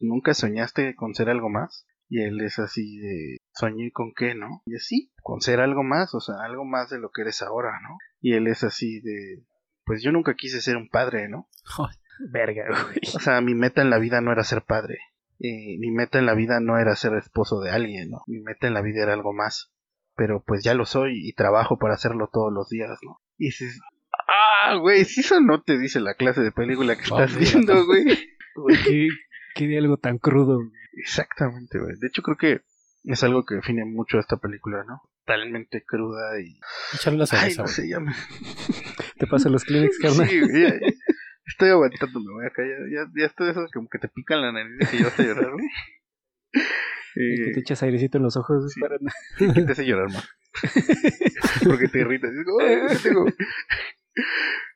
S2: ¿Nunca soñaste con ser algo más? Y él es así de, soñé con qué, ¿no? Y así, con ser algo más, o sea, algo más de lo que eres ahora, ¿no? Y él es así de, pues yo nunca quise ser un padre, ¿no?
S7: Verga, güey.
S2: O sea, mi meta en la vida no era ser padre. Eh, mi meta en la vida no era ser esposo de alguien, ¿no? Mi meta en la vida era algo más. Pero pues ya lo soy y trabajo para hacerlo todos los días, ¿no? Y dices, ah, güey, si eso no te dice la clase de película que
S4: Ah,
S2: estás
S4: mira,
S2: viendo, güey.
S7: Güey, qué, qué diálogo tan crudo.
S2: Exactamente, güey. De hecho, creo que es algo que define mucho esta película, ¿no? Totalmente cruda y...
S4: Échale
S2: Ay,
S4: cerveza,
S2: no
S4: güey.
S2: sé, ya me...
S7: Te paso los Kleenex, [laughs] carnal.
S2: Sí, güey, ya- ya- Estoy aguantando, me voy a callar. Ya, ya estoy de esos como que te pican la nariz y que ya vas a llorar, güey.
S7: Y que
S2: Eh,
S7: te echas airecito en los ojos.
S2: Sí.
S7: para-
S2: ¿Qué te hace llorar más? [laughs] Porque te irritas. "Ay, ¿qué tengo?".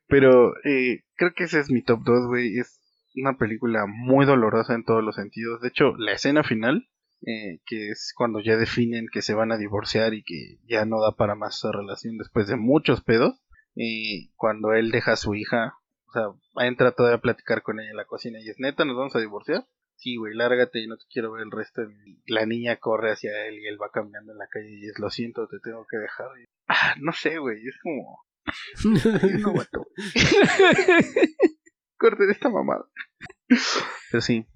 S2: Pero eh, creo que ese es mi top 2, güey. Es una película muy dolorosa en todos los sentidos. De hecho, la escena final, eh, que es cuando ya definen que se van a divorciar y que ya no da para más su relación después de muchos pedos. Y cuando él deja a su hija, o sea, entra todavía a platicar con ella en la cocina y es neta, nos vamos a divorciar. Sí, güey, lárgate y no te quiero ver el resto. de mi-". La niña corre hacia él y él va caminando en la calle y es, lo siento, te tengo que dejar. Y- Ah, no sé, güey, es como... [laughs] No. [laughs] Corten esta mamada. Pero sí,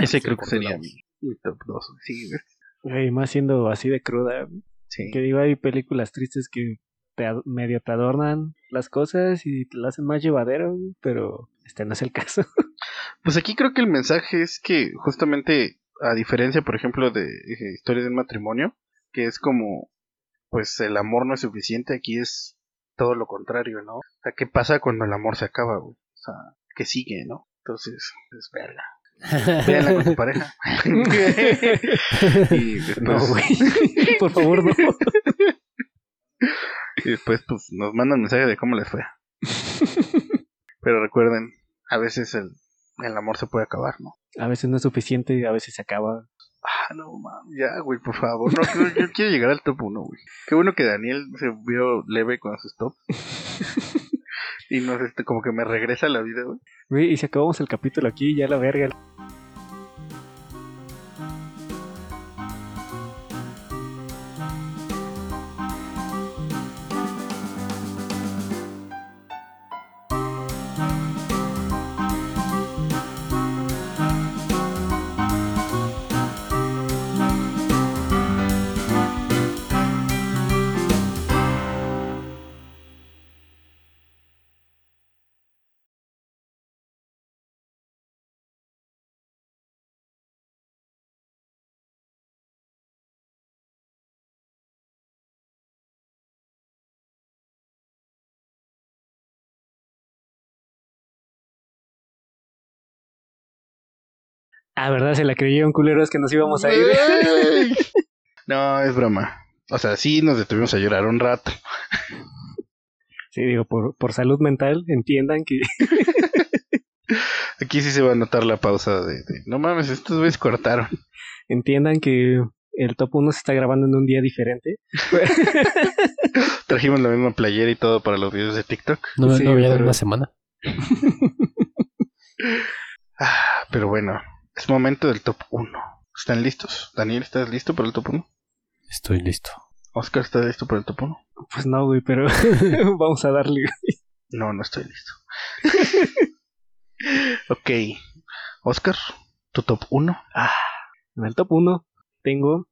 S2: ese creo que sería mi, mi top 2. Sí, güey.
S7: Y más siendo así de cruda.
S2: Sí.
S7: Que digo, hay películas tristes que te medio te adornan las cosas y te las hacen más llevadero, güey, pero este no es el caso. [laughs]
S2: Pues aquí creo que el mensaje es que justamente, a diferencia, por ejemplo, de eh, Historia de un matrimonio, que es como, pues el amor no es suficiente, aquí es todo lo contrario, ¿no? O sea, ¿qué pasa cuando el amor se acaba, güey? O sea, ¿qué sigue, no? Entonces, es verga. [laughs] Véanla con tu pareja. [laughs] y después,
S7: No, güey. Por favor, no.
S2: y después, pues, nos mandan mensaje de cómo les fue. Pero recuerden, a veces el, el amor se puede acabar, ¿no?
S7: A veces no es suficiente, a veces se acaba.
S2: Ah, no mames, ya, güey, por favor. No, yo, yo quiero llegar al top 1, güey. Qué bueno que Daniel se vio leve con sus tops. [laughs] y no sé, como que me regresa la vida. Güey,
S7: y si acabamos el capítulo aquí, ya la verga. Ah, ¿verdad? Se la creyeron culeros que nos íbamos a ir. [laughs]
S2: No, es broma. O sea, sí nos detuvimos a llorar un rato.
S7: Sí, digo, por, por salud mental, entiendan que [laughs]
S2: Aquí sí se va a notar la pausa de, de, no mames, estos güeyes cortaron.
S7: entiendan que el top 1 se está grabando en un día diferente. [laughs]
S2: Trajimos la misma playera y todo para los videos de TikTok.
S4: No,
S7: Sí,
S4: no de
S7: pero-
S4: una semana.
S2: Ah, pero bueno, es momento del top 1. ¿Están listos? Daniel, ¿estás listo para el top 1?
S4: Estoy listo.
S2: Oscar, ¿estás listo para el top 1?
S7: Pues no, güey, pero [laughs] vamos a darle.
S2: No, no estoy listo. [laughs] ok. Oscar, tu top 1.
S7: Ah, en el top 1 tengo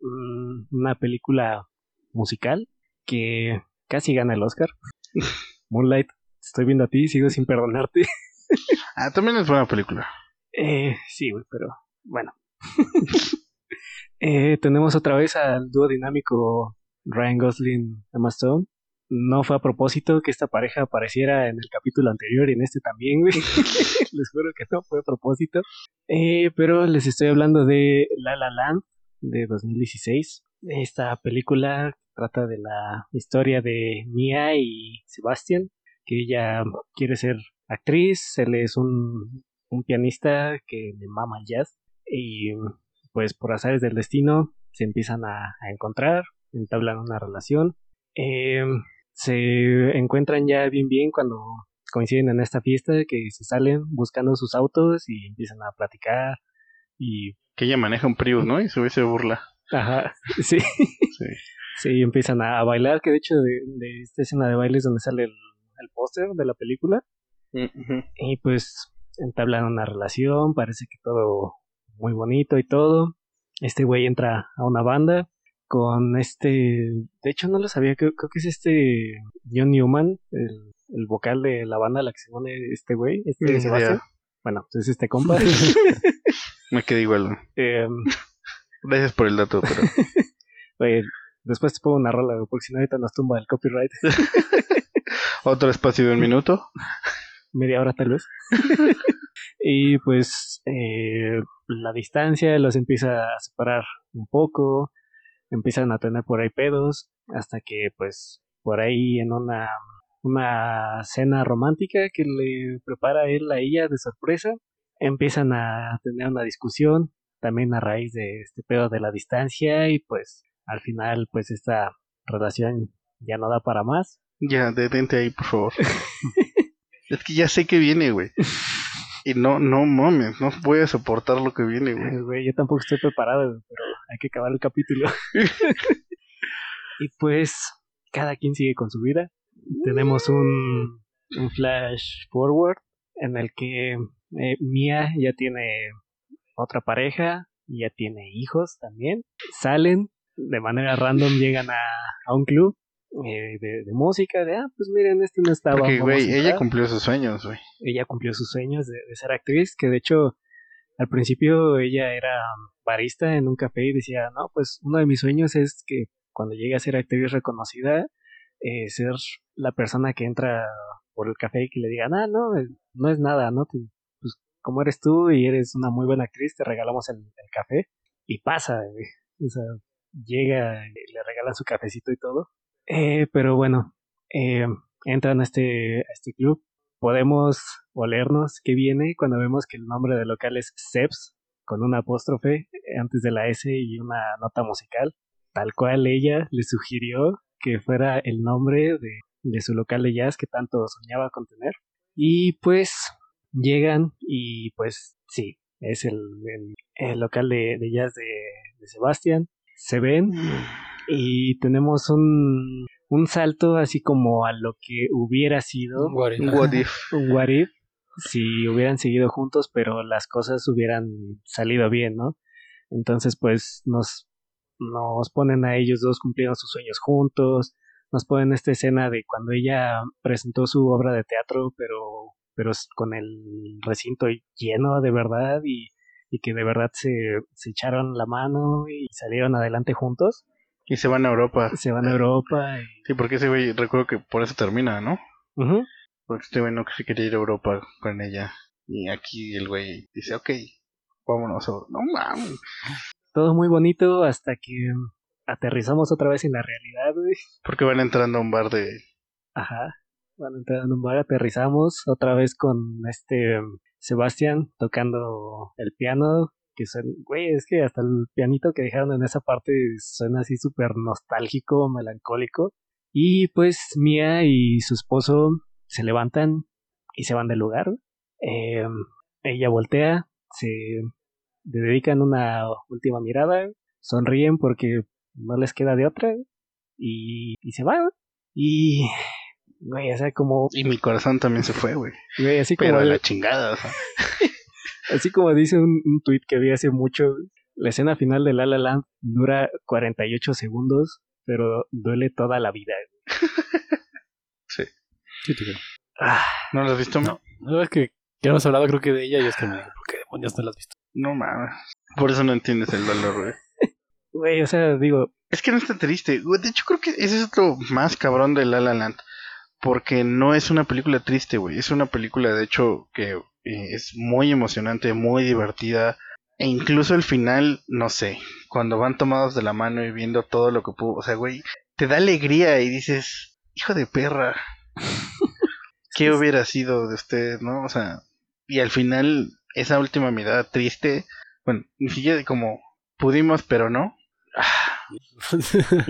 S7: mm, una película musical que casi gana el Oscar. [laughs] Moonlight, te estoy viendo a ti, sigo sin perdonarte.
S2: Ah, también es buena película.
S7: Eh, sí, güey, pero bueno. [laughs] Eh, tenemos otra vez al dúo dinámico Ryan Gosling Emma Stone. No fue a propósito que esta pareja apareciera en el capítulo anterior y en este también, güey. [laughs] les juro que no fue a propósito. Eh, pero les estoy hablando de La La Land de 2016. Esta película trata de la historia de Mia y Sebastian, que ella quiere ser actriz, él es un, un pianista que le mama el jazz y pues por azares del destino se empiezan a, a encontrar, entablan una relación, eh, se encuentran ya bien bien cuando coinciden en esta fiesta que se salen buscando sus autos y empiezan a platicar y
S2: Que ella maneja un Prius, ¿no? Y se se burla.
S7: ajá, [laughs] sí,
S2: Sí.
S7: sí, empiezan a, bailar, que de hecho de, de esta escena de baile es donde sale el, el póster de la película
S2: Ujú.
S7: y pues entablan una relación, parece que todo muy bonito y todo. Este güey entra a una banda con este, de hecho no lo sabía, creo, creo que es este John Newman, el, el vocal de la banda a la que se pone este güey, este
S2: idea.
S7: Bueno, pues es este compa. [laughs] [laughs]
S2: Me quedé igual.
S7: Em,
S2: Gracias por el dato, pero [laughs]
S7: güey, después te pongo una rola, porque si no ahorita nos tumba el copyright.
S2: otro espacio de un minuto.
S7: Media hora tal vez. [laughs] Y pues eh, la distancia los empieza a separar un poco, empiezan a tener por ahí pedos, hasta que pues por ahí en una, una cena romántica que le prepara él a ella de sorpresa, empiezan a tener una discusión, también a raíz de este pedo de la distancia y pues al final pues esta relación ya no da para más.
S2: Ya, detente ahí, por favor. [laughs] es que ya sé que viene, güey. [laughs] Y no, no mames, no voy a soportar lo que viene, güey.
S7: Eh, güey, yo tampoco estoy preparado, pero hay que acabar el capítulo. [laughs] y pues cada quien sigue con su vida. Tenemos un, un flash forward en el que eh, Mia ya tiene otra pareja, ya tiene hijos también. Salen de manera random, llegan a, a un club eh, de, de música, de, ah, pues miren, este no estaba.
S2: Porque, güey, ella cumplió sus sueños, güey.
S7: ella cumplió sus sueños de, de ser actriz, que de hecho al principio ella era barista en un café y decía, no, pues uno de mis sueños es que cuando llegue a ser actriz reconocida, eh, ser la persona que entra por el café y que le digan, ah, no, eh, no es nada, ¿no? Te- pues como eres tú y eres una muy buena actriz, te regalamos el, el café y pasa, güey. o sea, llega y le regalan su cafecito y todo. Eh, pero bueno, eh, entran a este, a este club podemos olernos que viene cuando vemos que el nombre del local es Seps, con una apóstrofe antes de la S y una nota musical, tal cual ella le sugirió que fuera el nombre de, su local de jazz que tanto soñaba con tener. Y pues llegan y pues sí, es el, local de, jazz de, de Sebastián. Se ven y tenemos un, un salto así como a lo que hubiera sido
S4: What if?
S2: Un what if.
S7: un what if si hubieran seguido juntos, pero las cosas hubieran salido bien, ¿no? Entonces, pues nos, nos ponen a ellos dos cumpliendo sus sueños juntos, nos ponen esta escena de cuando ella presentó su obra de teatro, pero, pero con el recinto lleno de verdad y, y que de verdad se, se echaron la mano y salieron adelante juntos.
S2: Y se van a Europa.
S7: Se van a Europa y...
S2: Sí, porque ese güey, recuerdo que por eso termina, ¿no?
S7: Ujú.
S2: Porque este güey no se quería ir a Europa con ella. Y aquí el güey dice, ok, vámonos. a- No mames.
S7: Todo muy bonito hasta que aterrizamos otra vez en la realidad, güey.
S2: Porque van entrando a un bar de...
S7: Ajá. Bueno, entrando en un bar, aterrizamos otra vez con este Sebastián tocando el piano. Que suena, güey, es que hasta el pianito que dejaron en esa parte suena así súper nostálgico, melancólico. Y pues Mia y su esposo se levantan y se van del lugar. Eh, ella voltea, se le dedican una última mirada, sonríen porque no les queda de otra y, y se van. Y, güey, o sea, como,
S2: Y mi corazón también se fue, güey.
S7: güey, así como,
S2: Pero a la chingada, o sea. [laughs]
S7: así como dice un, un tweet que vi hace mucho, la escena final de La La Land dura 48 segundos, pero duele toda la vida. [laughs]
S2: Sí.
S4: Sí, te creo.
S7: Ah,
S2: ¿No lo has visto?
S4: No. La verdad es que ya hemos hablado creo que de ella y es que me digo, ¿por qué demonios no la has visto?
S2: No mames. Por eso no entiendes el dolor, güey. [laughs]
S7: güey, o sea, digo,
S2: Es que no está triste. Güey, De hecho, creo que ese es lo más cabrón de La La Land. Porque no es una película triste, güey. Es una película, de hecho, que eh, es muy emocionante, muy divertida. E incluso el final, no sé, cuando van tomados de la mano y viendo todo lo que pudo. O sea, güey, te da alegría y dices, hijo de perra. [laughs] ¿Qué hubiera sido de usted, no? O sea, y al final, esa última mirada triste, bueno, ni siquiera como pudimos, pero no. [laughs]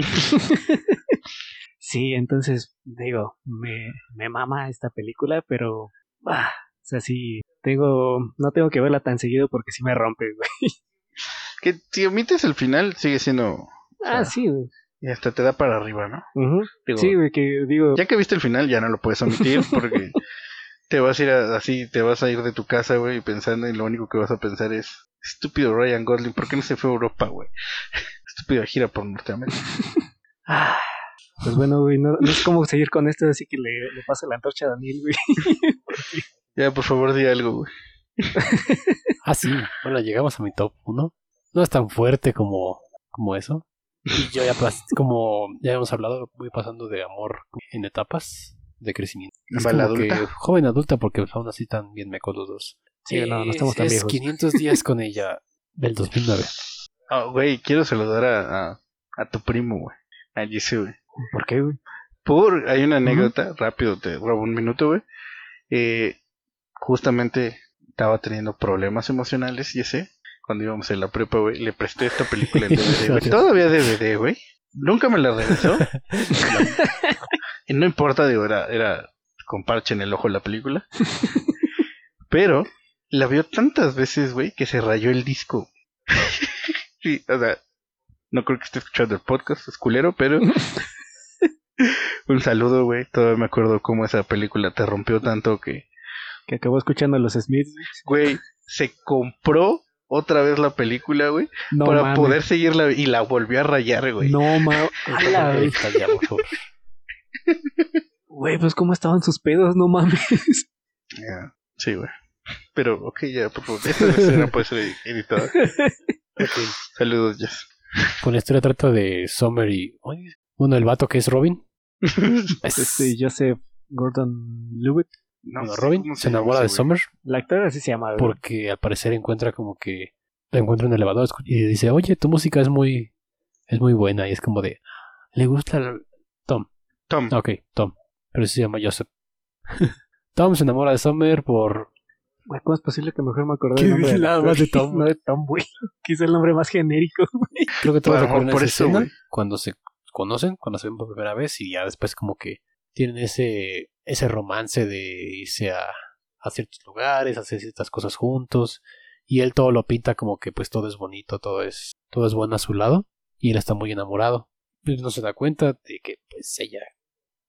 S7: sí, entonces, digo, me, me mama esta película, pero, ah, o sea, sí, tengo, no tengo que verla tan seguido porque sí me rompe, güey.
S2: Que si omites el final, sigue siendo.
S7: Ah, sí, güey.
S2: Y hasta te da para arriba, ¿no?
S7: Ujú.
S2: Digo,
S7: Sí, güey, que digo,
S2: Ya que viste el final, ya no lo puedes omitir [laughs] porque te vas a ir a- así, te vas a ir de tu casa, güey, pensando y lo único que vas a pensar es: estúpido Ryan Gosling, ¿por qué no se fue a Europa, güey? [laughs] Estúpida gira por Norteamérica. [laughs]
S7: ah, pues bueno, güey, no, no sé cómo seguir con esto, así que le, le paso la antorcha a Daniel, güey.
S2: Ya, por favor, di algo, güey. [laughs]
S4: ah, sí. Bueno, llegamos a mi top 1. No es tan fuerte como, como eso. Y yo ya, como ya hemos hablado, voy pasando de amor en etapas de crecimiento. Es
S2: ¿Va la
S4: como que
S2: adulta?
S4: joven adulta, porque aún así están bien mecos los dos.
S7: Sí, no, no estamos tan
S4: es
S7: viejos.
S4: 500 días con ella [laughs] del 2009.
S2: Ah, güey, quiero saludar a, a, a tu primo, güey. A Jesse, güey.
S7: ¿Por qué, güey?
S2: Por, hay una anécdota, rápido, te robo un minuto, güey. Eh, justamente estaba teniendo problemas emocionales, y ese, cuando íbamos en la prepa, güey, le presté esta película en [laughs] DVD, güey. Todavía DVD, güey. Nunca me la regresó. [laughs] y no importa, digo, era, era con parche en el ojo la película. Pero la vio tantas veces, güey, que se rayó el disco. [laughs] sí, o sea, no creo que esté escuchando el podcast, es culero, pero un saludo, güey. Todavía me acuerdo cómo esa película te rompió tanto que,
S7: Que acabó escuchando a los Smiths.
S2: güey, se compró otra vez la película, güey,
S7: No
S2: para
S7: mames.
S2: poder seguirla y la volvió a rayar, güey.
S7: No mames. [laughs] Güey, pues cómo estaban sus pedos, no mames.
S2: Sí, güey. Pero, ok, ya, por favor, esta escena puede ser editada. Saludos, Jess.
S4: Con la historia trata de Summer y. Bueno, el vato que es Robin. Es- [laughs]
S7: Este, Joseph Gordon Lewitt.
S2: No
S4: bueno, Robin se enamora de Summer
S7: La actora así se llama. güey.
S4: porque al parecer encuentra como que. La encuentra en el elevador y dice: Oye, tu música es muy. Es muy buena. Y es como de. Le gusta el- Tom.
S2: Tom.
S4: Ok, Tom. Pero se llama Joseph. [laughs] Tom se enamora de Summer por.
S7: ¿cómo es posible que mejor me acordé
S4: ¿Qué
S7: del nombre del
S4: nada
S7: actor?
S4: más de Tom? [laughs]
S7: No de Tom, güey. Que es el nombre más genérico. [laughs] güey.
S4: Creo que todos
S2: Por-
S4: recuerdan
S2: por
S4: esa
S2: eso,
S4: escena cuando se conocen, cuando se ven por primera vez y ya después como que tienen ese ese romance de irse a, a ciertos lugares, hacer ciertas cosas juntos y él todo lo pinta como que pues todo es bonito, todo es todo es bueno a su lado y él está muy enamorado. Pero no se da cuenta de que pues ella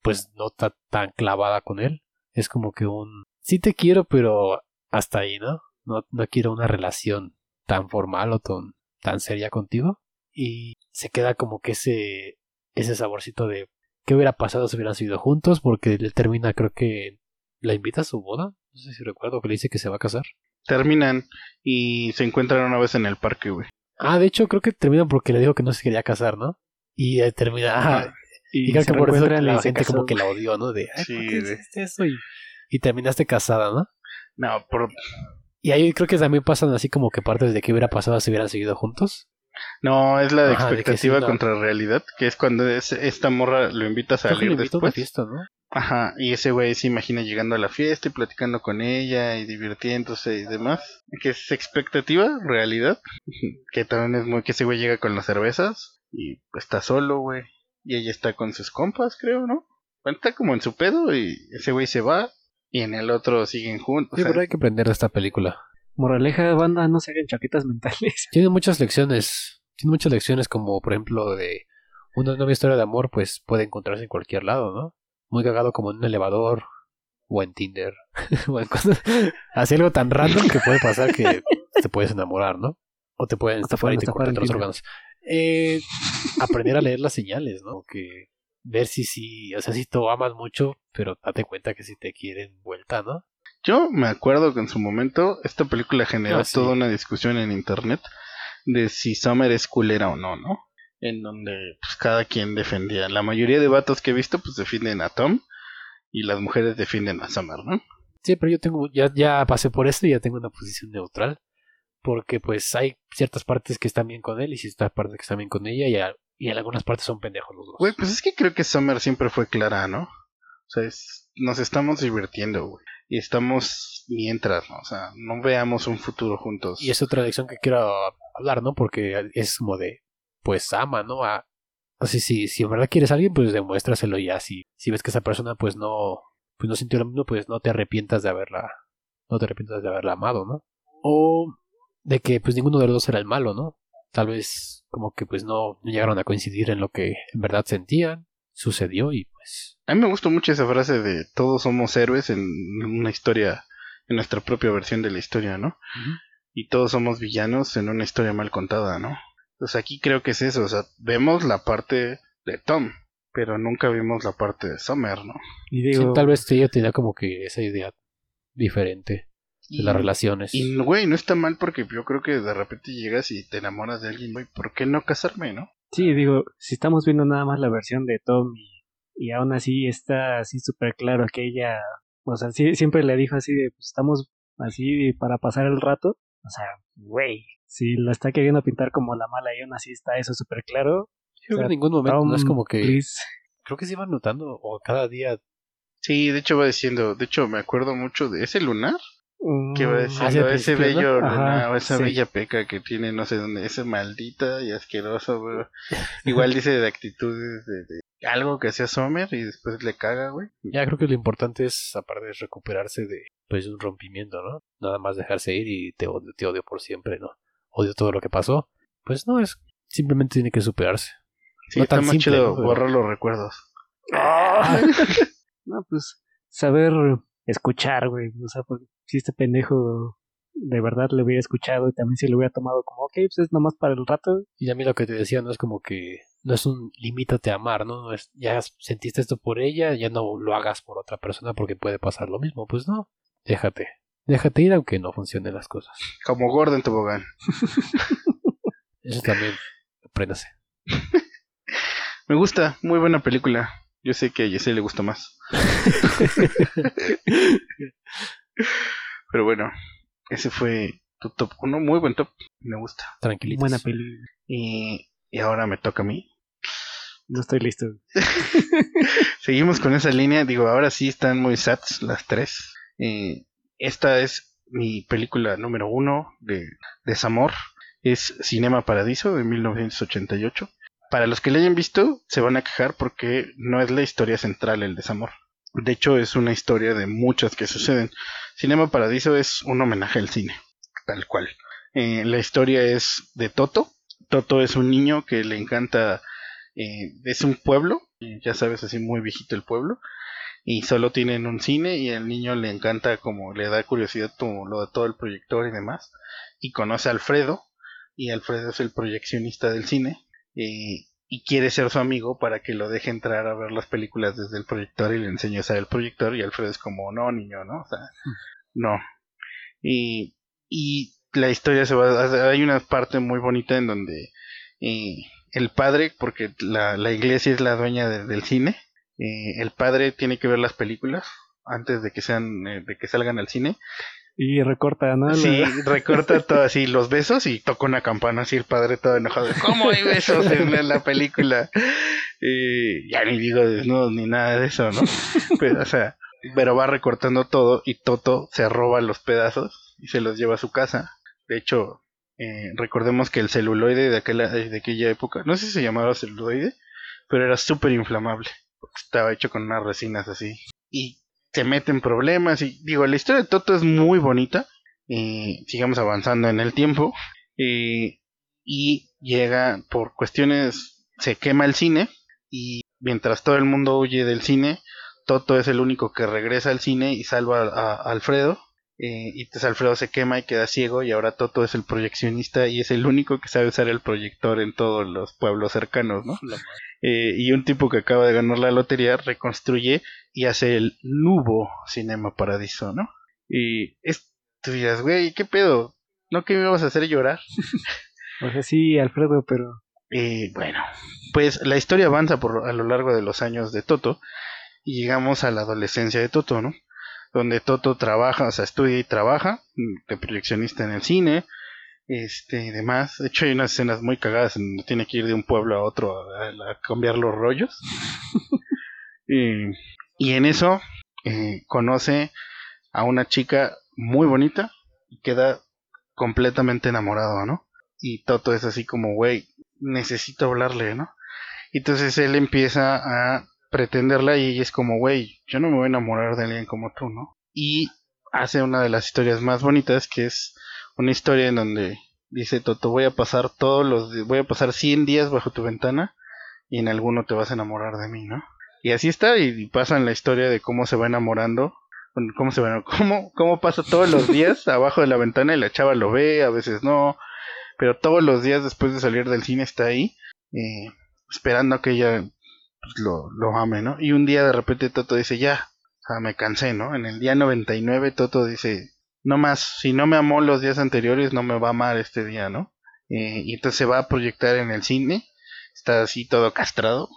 S4: pues no está tan clavada con él. Es como que un sí te quiero, pero hasta ahí, ¿no? No, no quiero una relación tan formal o tan, tan seria contigo. Y se queda como que ese, ese saborcito de qué hubiera pasado si hubieran sido juntos, porque él termina, creo que la invita a su boda. No sé si recuerdo que le dice que se va a casar.
S2: Terminan y se encuentran una vez en el parque, güey.
S4: Ah, de hecho, creo que terminan porque le dijo que no se quería casar, ¿no? Y eh, termina. ah, y, creo
S7: se
S4: que por eso
S7: y
S4: la
S7: se
S4: gente como que la odió, ¿no? De, Ay,
S2: Sí,
S4: ¿por qué hiciste eso? Y, y terminaste casada, ¿no?
S2: No, por,
S4: Y ahí creo que también pasan así como que partes de qué hubiera pasado si hubieran seguido juntos.
S2: No, es la de
S4: Ajá, de
S2: expectativa
S4: sí,
S2: contra realidad, que es cuando es- esta morra lo invita a salir
S4: le invitó a una
S2: después.
S4: fiesta, ¿no?
S2: Ajá, y ese güey se imagina llegando a la fiesta y platicando con ella y divirtiéndose y demás. Que es expectativa, realidad. [laughs] Que también es muy que ese güey llega con las cervezas y está solo, güey. Y ella está con sus compas, creo, ¿no? Está como en su pedo y ese güey se va y en el otro siguen juntos.
S4: Sí,
S2: o sea,
S4: pero hay que aprender de esta película.
S7: Moraleja, banda, no se hagan chaquetas mentales. [laughs]
S4: Tiene muchas lecciones. Tiene muchas lecciones como, por ejemplo, de una nueva historia de amor, pues puede encontrarse en cualquier lado, ¿no? Muy cagado como en un elevador o en Tinder. [laughs] o en cosas- [laughs] Así algo tan random que puede pasar que te puedes enamorar, ¿no? O te pueden
S7: te
S4: estafar y te cortan los órganos. Eh, aprender a leer las señales, ¿no? Que ver si sí, o sea, si tú amas mucho, pero date cuenta que si te quieren vuelta, ¿no?
S2: Yo me acuerdo que en su momento esta película generó
S4: Ah, sí.
S2: toda una discusión en internet de si Summer es culera o no, ¿no? En donde pues, cada quien defendía. La mayoría de vatos que he visto pues defienden a Tom y las mujeres defienden a Summer, ¿no?
S4: Sí, pero yo tengo, ya, ya pasé por esto y ya tengo una posición neutral. Porque pues hay ciertas partes que están bien con él y ciertas partes que están bien con ella y, a- y en algunas partes son pendejos los dos.
S2: Güey, pues es que creo que Summer siempre fue clara, ¿no? O sea, es- nos estamos divirtiendo, güey. Y estamos mientras, ¿no? O sea, no veamos un futuro juntos.
S4: Y es otra lección que quiero hablar, ¿no? Porque es como de, pues ama, ¿no? A, así, si, si en verdad quieres a alguien, pues demuéstraselo ya. Si, si ves que esa persona pues no, pues no sintió lo mismo, pues no te arrepientas de haberla, no te arrepientas de haberla amado, ¿no? O de que pues ninguno de los dos era el malo, ¿no? Tal vez como que pues no, no llegaron a coincidir en lo que en verdad sentían, sucedió y
S2: A mí me gustó mucho esa frase de todos somos héroes en una historia, en nuestra propia versión de la historia, ¿no? Y todos somos villanos en una historia mal contada, ¿no? Pues aquí creo que es eso, o sea, vemos la parte de Tom, pero nunca vimos la parte de Summer, ¿no?
S7: Y
S4: Sí,
S7: digo,
S4: tal vez ella tenía como que esa idea diferente de las relaciones.
S2: Y, güey, no está mal porque yo creo que de repente llegas y te enamoras de alguien, güey, ¿por qué no casarme, no?
S7: sí, digo, si estamos viendo nada más la versión de Tom y, y aún así está así súper claro que ella, o sea, sí, siempre le dijo así de, pues estamos así para pasar el rato. O sea, güey, si la está queriendo pintar como la mala y aún así está eso súper claro.
S4: Yo creo que en ningún momento no es como que... Creo que se iban notando o cada día...
S2: Sí, de hecho va diciendo, de hecho me acuerdo mucho de ese lunar. Que va
S7: Mm,
S2: diciendo
S4: ¿hacia
S2: ese
S4: izquierda?
S2: bello
S7: Ajá,
S2: lunar, o esa
S7: sí.
S2: bella peca que tiene no sé dónde, ese maldita y asqueroso. Igual dice de actitudes de, de algo que hacía Sommer y después le caga, güey.
S4: Ya creo que lo importante es, aparte de recuperarse de pues un rompimiento, ¿no? Nada más dejarse ir y te odio, te odio por siempre, ¿no? Odio todo lo que pasó. Pues no, es simplemente tiene que superarse.
S2: Sí,
S4: No
S2: está
S4: tan
S2: más
S4: simple,
S2: chido borrar los recuerdos. [laughs] [laughs]
S7: No, pues saber escuchar, güey. O sea, pues si este pendejo de verdad le hubiera escuchado y también si lo hubiera tomado como, ok, pues es nomás para el rato.
S4: Y a mí lo que te decía no es como que no es un limítate a amar, ¿no? No es, ya sentiste esto por ella, ya no lo hagas por otra persona porque puede pasar lo mismo. Pues no, déjate. Déjate ir aunque no funcionen las cosas.
S2: Como Gordon Tobogán. [laughs]
S4: Eso también, apréndase. [laughs]
S2: Me gusta, muy buena película. Yo sé que a Jesse le gusta más. [laughs] Pero bueno, ese fue tu top 1, muy buen top. Me gusta.
S4: Tranquilitos.
S7: Buena peli.
S2: Y, y ahora me toca a mí.
S7: No estoy listo. [laughs]
S2: Seguimos con esa línea. Digo, ahora sí están muy sats las tres. Eh, esta es mi película número uno de desamor. Es Cinema Paradiso de 1988. Para los que la hayan visto, se van a quejar porque no es la historia central el desamor. De hecho, es una historia de muchas que suceden. Cinema Paradiso es un homenaje al cine, tal cual. Eh, la historia es de Toto. Toto es un niño que le encanta eh, es un pueblo, y ya sabes, así muy viejito el pueblo, y solo tienen un cine y el niño le encanta como le da curiosidad como lo de todo el proyector y demás, y conoce a Alfredo, y Alfredo es el proyeccionista del cine, eh, y quiere ser su amigo para que lo deje entrar a ver las películas desde el proyector y le enseñe a usar el proyector, y Alfredo es como, no, niño, ¿no? O sea, no. Y, y la historia se va, hay una parte muy bonita en donde eh, el padre, porque la, la iglesia es la dueña de- del cine, eh, el padre tiene que ver las películas antes de que sean, eh, de que salgan al cine.
S7: Y recorta, ¿no?
S2: Sí, [laughs] recorta todo así los besos y toca una campana así el padre todo enojado. ¿Cómo hay besos en la película? Eh, ya ni digo desnudos ni nada de eso, ¿no? Pero, o sea, pero va recortando todo y Toto se roba los pedazos y se los lleva a su casa. De hecho, eh, recordemos que el celuloide de aquella, de aquella época, no sé si se llamaba celuloide, pero era súper inflamable. Estaba hecho con unas resinas así. Y se meten problemas. Y digo, la historia de Toto es muy bonita. Eh, sigamos avanzando en el tiempo. Eh, y llega por cuestiones, se quema el cine. Y mientras todo el mundo huye del cine, Toto es el único que regresa al cine y salva a Alfredo. Eh, y entonces Alfredo se quema y queda ciego y ahora Toto es el proyeccionista y es el único que sabe usar el proyector en todos los pueblos cercanos, ¿no? Eh, y un tipo que acaba de ganar la lotería reconstruye y hace el nuevo Cinema Paradiso, ¿no? Y es, tú dirás, güey, ¿qué pedo? ¿No que me ibas a hacer llorar? [laughs]
S7: O sea, sí, Alfredo, pero
S2: Eh, bueno, pues la historia avanza por a lo largo de los años de Toto y llegamos a la adolescencia de Toto, ¿no? Donde Toto trabaja, o sea, estudia y trabaja de proyeccionista en el cine, este y demás. De hecho, hay unas escenas muy cagadas en donde tiene que ir de un pueblo a otro a, a cambiar los rollos. [laughs] y, y en eso eh, conoce a una chica muy bonita y queda completamente enamorado, ¿no? Y Toto es así como, güey, necesito hablarle, ¿no? Y entonces él empieza a pretenderla y ella es como, güey, yo no me voy a enamorar de alguien como tú, ¿no? Y hace una de las historias más bonitas que es una historia en donde dice Toto, voy a pasar todos los, voy a pasar 100 días bajo tu ventana y en alguno te vas a enamorar de mí, ¿no? Y así está y, y pasan la historia de cómo se va enamorando, cómo se [laughs] cómo, cómo pasa todos los días [laughs] abajo de la ventana y la chava lo ve, a veces no, pero todos los días después de salir del cine está ahí, eh, esperando a que ella pues, lo, lo ame, ¿no? Y un día de repente Toto dice, ya, o sea, me cansé, ¿no? En el día 99 Toto dice, no más, si no me amó los días anteriores, no me va a amar este día, ¿no? Eh, y entonces se va a proyectar en el cine, está así todo castrado,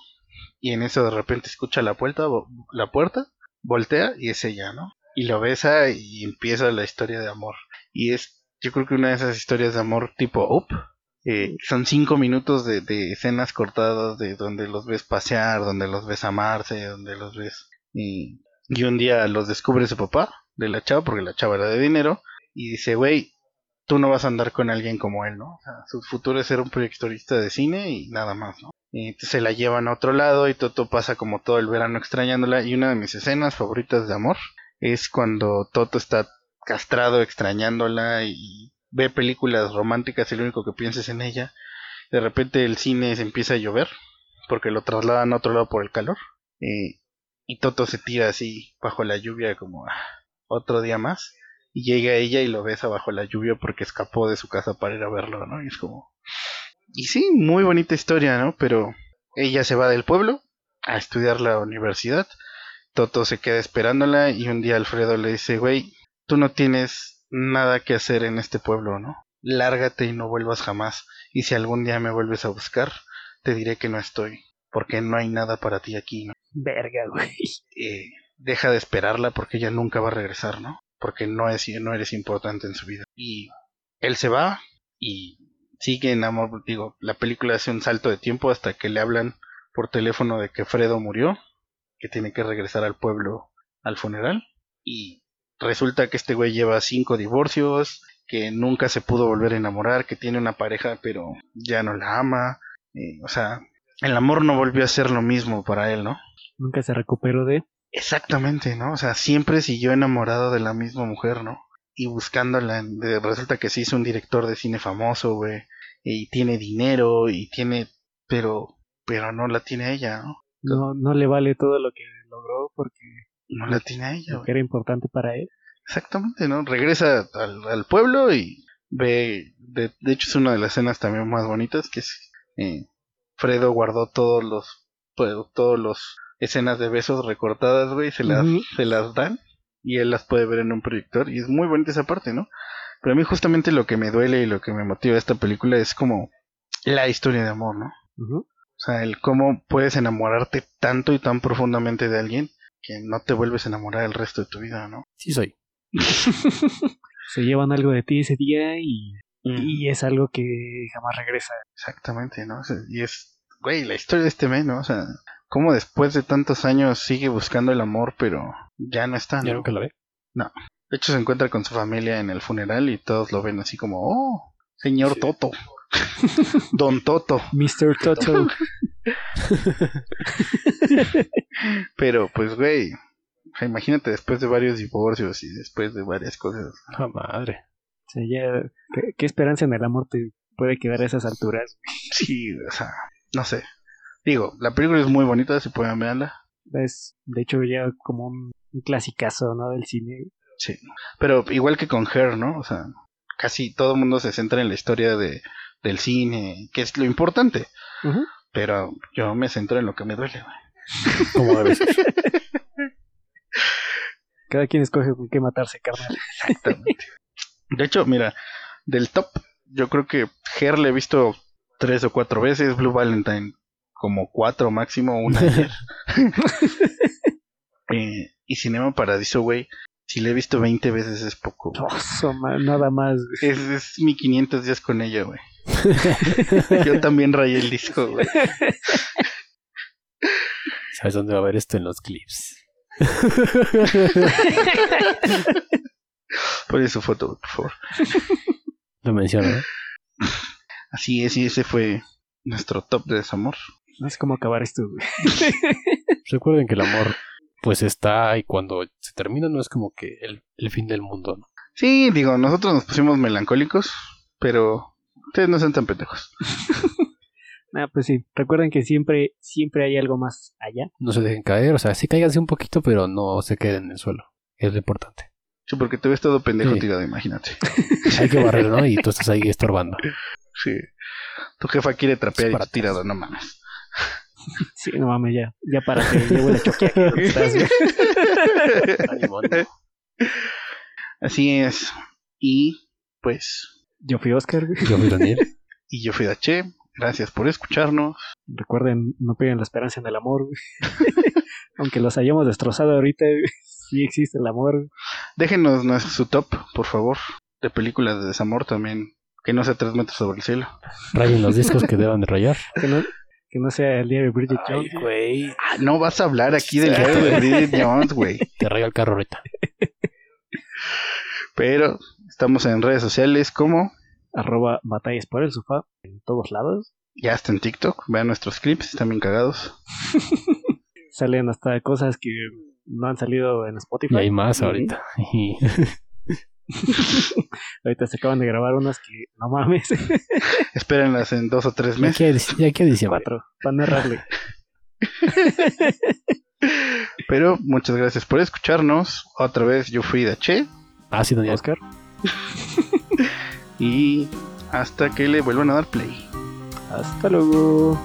S2: y en eso de repente escucha la puerta, la puerta, voltea y es ella, ¿no? y lo besa y empieza la historia de amor. Y es, yo creo que una de esas historias de amor tipo Up. Eh, son cinco minutos de, de escenas cortadas de donde los ves pasear, donde los ves amarse, donde los ves. Y, y un día los descubre su papá de la chava, porque la chava era de dinero, y dice, güey, tú no vas a andar con alguien como él, ¿no? O sea, su futuro es ser un proyectorista de cine y nada más, ¿no? Y entonces se la llevan a otro lado y Toto pasa como todo el verano extrañándola. Y una de mis escenas favoritas de amor es cuando Toto está castrado extrañándola y ve películas románticas y lo único que piensa es en ella. De repente el cine se empieza a llover porque lo trasladan a otro lado por el calor. Y Toto se tira así bajo la lluvia como ah, otro día más. Y llega ella y lo besa bajo la lluvia porque escapó de su casa para ir a verlo, ¿no? Y es como... Y sí, muy bonita historia, ¿no? Pero ella se va del pueblo a estudiar la universidad. Toto se queda esperándola y un día Alfredo le dice, güey, tú no tienes nada que hacer en este pueblo, ¿no? Lárgate y no vuelvas jamás. Y si algún día me vuelves a buscar, te diré que no estoy, porque no hay nada para ti aquí, ¿no?
S7: Verga, güey.
S2: Eh, deja de esperarla porque ella nunca va a regresar, ¿no? Porque no, es, no eres importante en su vida. Y él se va y sigue en amor. Digo, la película hace un salto de tiempo hasta que le hablan por teléfono de que Fredo murió, que tiene que regresar al pueblo al funeral. Y resulta que este güey lleva cinco divorcios, que nunca se pudo volver a enamorar, que tiene una pareja pero ya no la ama. Eh, o sea, el amor no volvió a ser lo mismo para él, ¿no?
S7: Nunca se recuperó de.
S2: Exactamente, ¿no? O sea, siempre siguió enamorado de la misma mujer, ¿no? Y buscándola. Resulta que se hizo un director de cine famoso, güey. Y tiene dinero y tiene... Pero... Pero no la tiene ella, ¿no?
S7: No, no le vale todo lo que logró porque
S2: No la tiene ella,
S7: lo que era importante para él.
S2: Exactamente, ¿no? Regresa al, al pueblo y ve... De, de hecho es una de las escenas también más bonitas, que es... eh, Fredo guardó todos los... pues, todos los escenas de besos recortadas, güey, se las, se las dan y él las puede ver en un proyector y es muy bonita esa parte, ¿no? Pero a mí justamente lo que me duele y lo que me motiva esta película es como la historia de amor, ¿no? O sea, el cómo puedes enamorarte tanto y tan profundamente de alguien que no te vuelves a enamorar el resto de tu vida, ¿no?
S4: Sí soy. [laughs]
S7: Se llevan algo de ti ese día y,
S2: Mm.
S7: y es algo que jamás regresa.
S2: Exactamente, ¿no? Y es, güey, la historia de este mes, ¿no? O sea, cómo después de tantos años sigue buscando el amor, pero ya no está,
S4: Ya
S2: ¿no?
S4: nunca lo ve.
S2: De hecho, se encuentra con su familia en el funeral y todos lo ven así como, oh, señor Toto, [laughs] don Toto.
S7: Mr. Toto. [laughs]
S2: Pero, pues, güey, imagínate después de varios divorcios y después de varias cosas.
S4: Ah, madre.
S7: O sea, ya, ¿qué, qué esperanza en el amor te puede quedar a esas alturas?
S2: Sí, o sea, no sé. Digo, la película es muy bonita, si pueden verla.
S7: Es, de hecho, ya como un, un clasicazo, ¿no? Del cine.
S2: Sí. Pero igual que con Her, ¿no? O sea, casi todo el mundo se centra en la historia de, del cine, que es lo importante.
S7: Ujú.
S2: Pero yo me centro en lo que me duele, güey.
S4: Como debe ser. [laughs]
S7: Cada quien escoge con qué matarse, carnal.
S2: Exactamente. De hecho, mira, del top, yo creo que Her le he visto tres o cuatro veces, Blue Valentine como cuatro máximo, una [laughs] ayer. [laughs] Eh, y Cinema Paradiso, güey, si le he visto 20 veces es poco.
S7: Oso, man, nada más.
S2: Es, es mi 500 días con ella, güey. [laughs] Yo también rayé el disco, güey.
S4: ¿Sabes dónde va a ver esto en los clips?
S2: Pon su foto, por favor.
S4: Lo menciono, ¿no?
S2: Así es, y ese fue nuestro top de desamor.
S7: No sé cómo acabar esto, güey.
S4: Recuerden que el amor, pues está y cuando se termina no es como que el, el fin del mundo, ¿no?
S2: Sí, digo, nosotros nos pusimos melancólicos, pero ustedes no sean tan pendejos. [laughs]
S7: Ah, pues sí. Recuerden que siempre, siempre hay algo más allá.
S4: No se dejen caer, o sea, sí cáiganse un poquito, pero no se queden en el suelo. Es lo importante.
S2: Sí, porque te ves todo pendejo
S4: Sí.
S2: tirado, imagínate. [laughs]
S4: Hay que barrer, ¿no? Y tú estás ahí estorbando.
S2: Sí. Tu jefa quiere trapear y tirado, no mames. [laughs]
S7: Sí, no mames, ya. Ya para que llevo la choquea.
S2: Así es. Y pues,
S7: Yo fui Oscar.
S4: Yo fui Daniel. [laughs]
S2: y yo fui Dache. Gracias por escucharnos.
S7: Recuerden, no pierdan la esperanza en el amor, güey. [laughs] Aunque los hayamos destrozado ahorita. [laughs] Sí existe el amor.
S2: Déjenos su top, por favor, de películas de desamor también. Que no sea tres metros sobre el cielo.
S4: Rayen los discos que deban de rayar.
S7: Que no, que no sea el diario de Bridget Jones.
S6: güey.
S2: Ah, no vas a hablar aquí del diario de Bridget Jones, güey.
S4: Te rayo el carro ahorita.
S2: Pero estamos en redes sociales como
S7: Arroba batallas por el sofá en todos lados.
S2: ya está en TikTok. Vean nuestros clips, están bien cagados. [laughs]
S7: Salen hasta cosas que no han salido en Spotify.
S4: Y hay más ahorita. [laughs] [laughs]
S7: Ahorita se acaban de grabar unas que no mames.
S2: Espérenlas en dos o tres
S4: ya
S2: meses.
S4: ya que diciembre.
S7: Cuatro. Para narrarle.
S2: Pero muchas gracias por escucharnos. Otra vez yo fui Dache.
S4: Ah, sí, Daniel.
S7: Oscar. [laughs]
S2: Y hasta que le vuelvan a dar play.
S7: Hasta luego.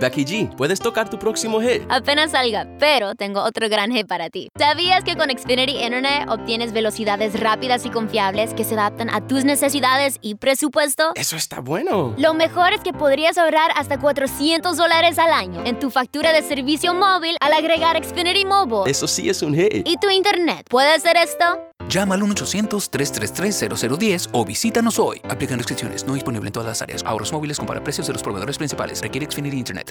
S8: Becky G, puedes tocar tu próximo hit.
S9: Apenas salga, pero tengo otro gran hit para ti. ¿Sabías que con Xfinity Internet obtienes velocidades rápidas y confiables que se adaptan a tus necesidades y presupuesto?
S8: Eso está bueno.
S9: Lo mejor es que podrías ahorrar hasta 400 dólares al año en tu factura de servicio móvil al agregar Xfinity Mobile.
S8: Eso sí es un hit.
S9: ¿Y tu internet puede hacer esto?
S10: Llama al 1-800-333-0010 o visítanos hoy. Aplican restricciones. No disponible en todas las áreas. Ahorros móviles compara precios de los proveedores principales. Requiere Xfinity Internet.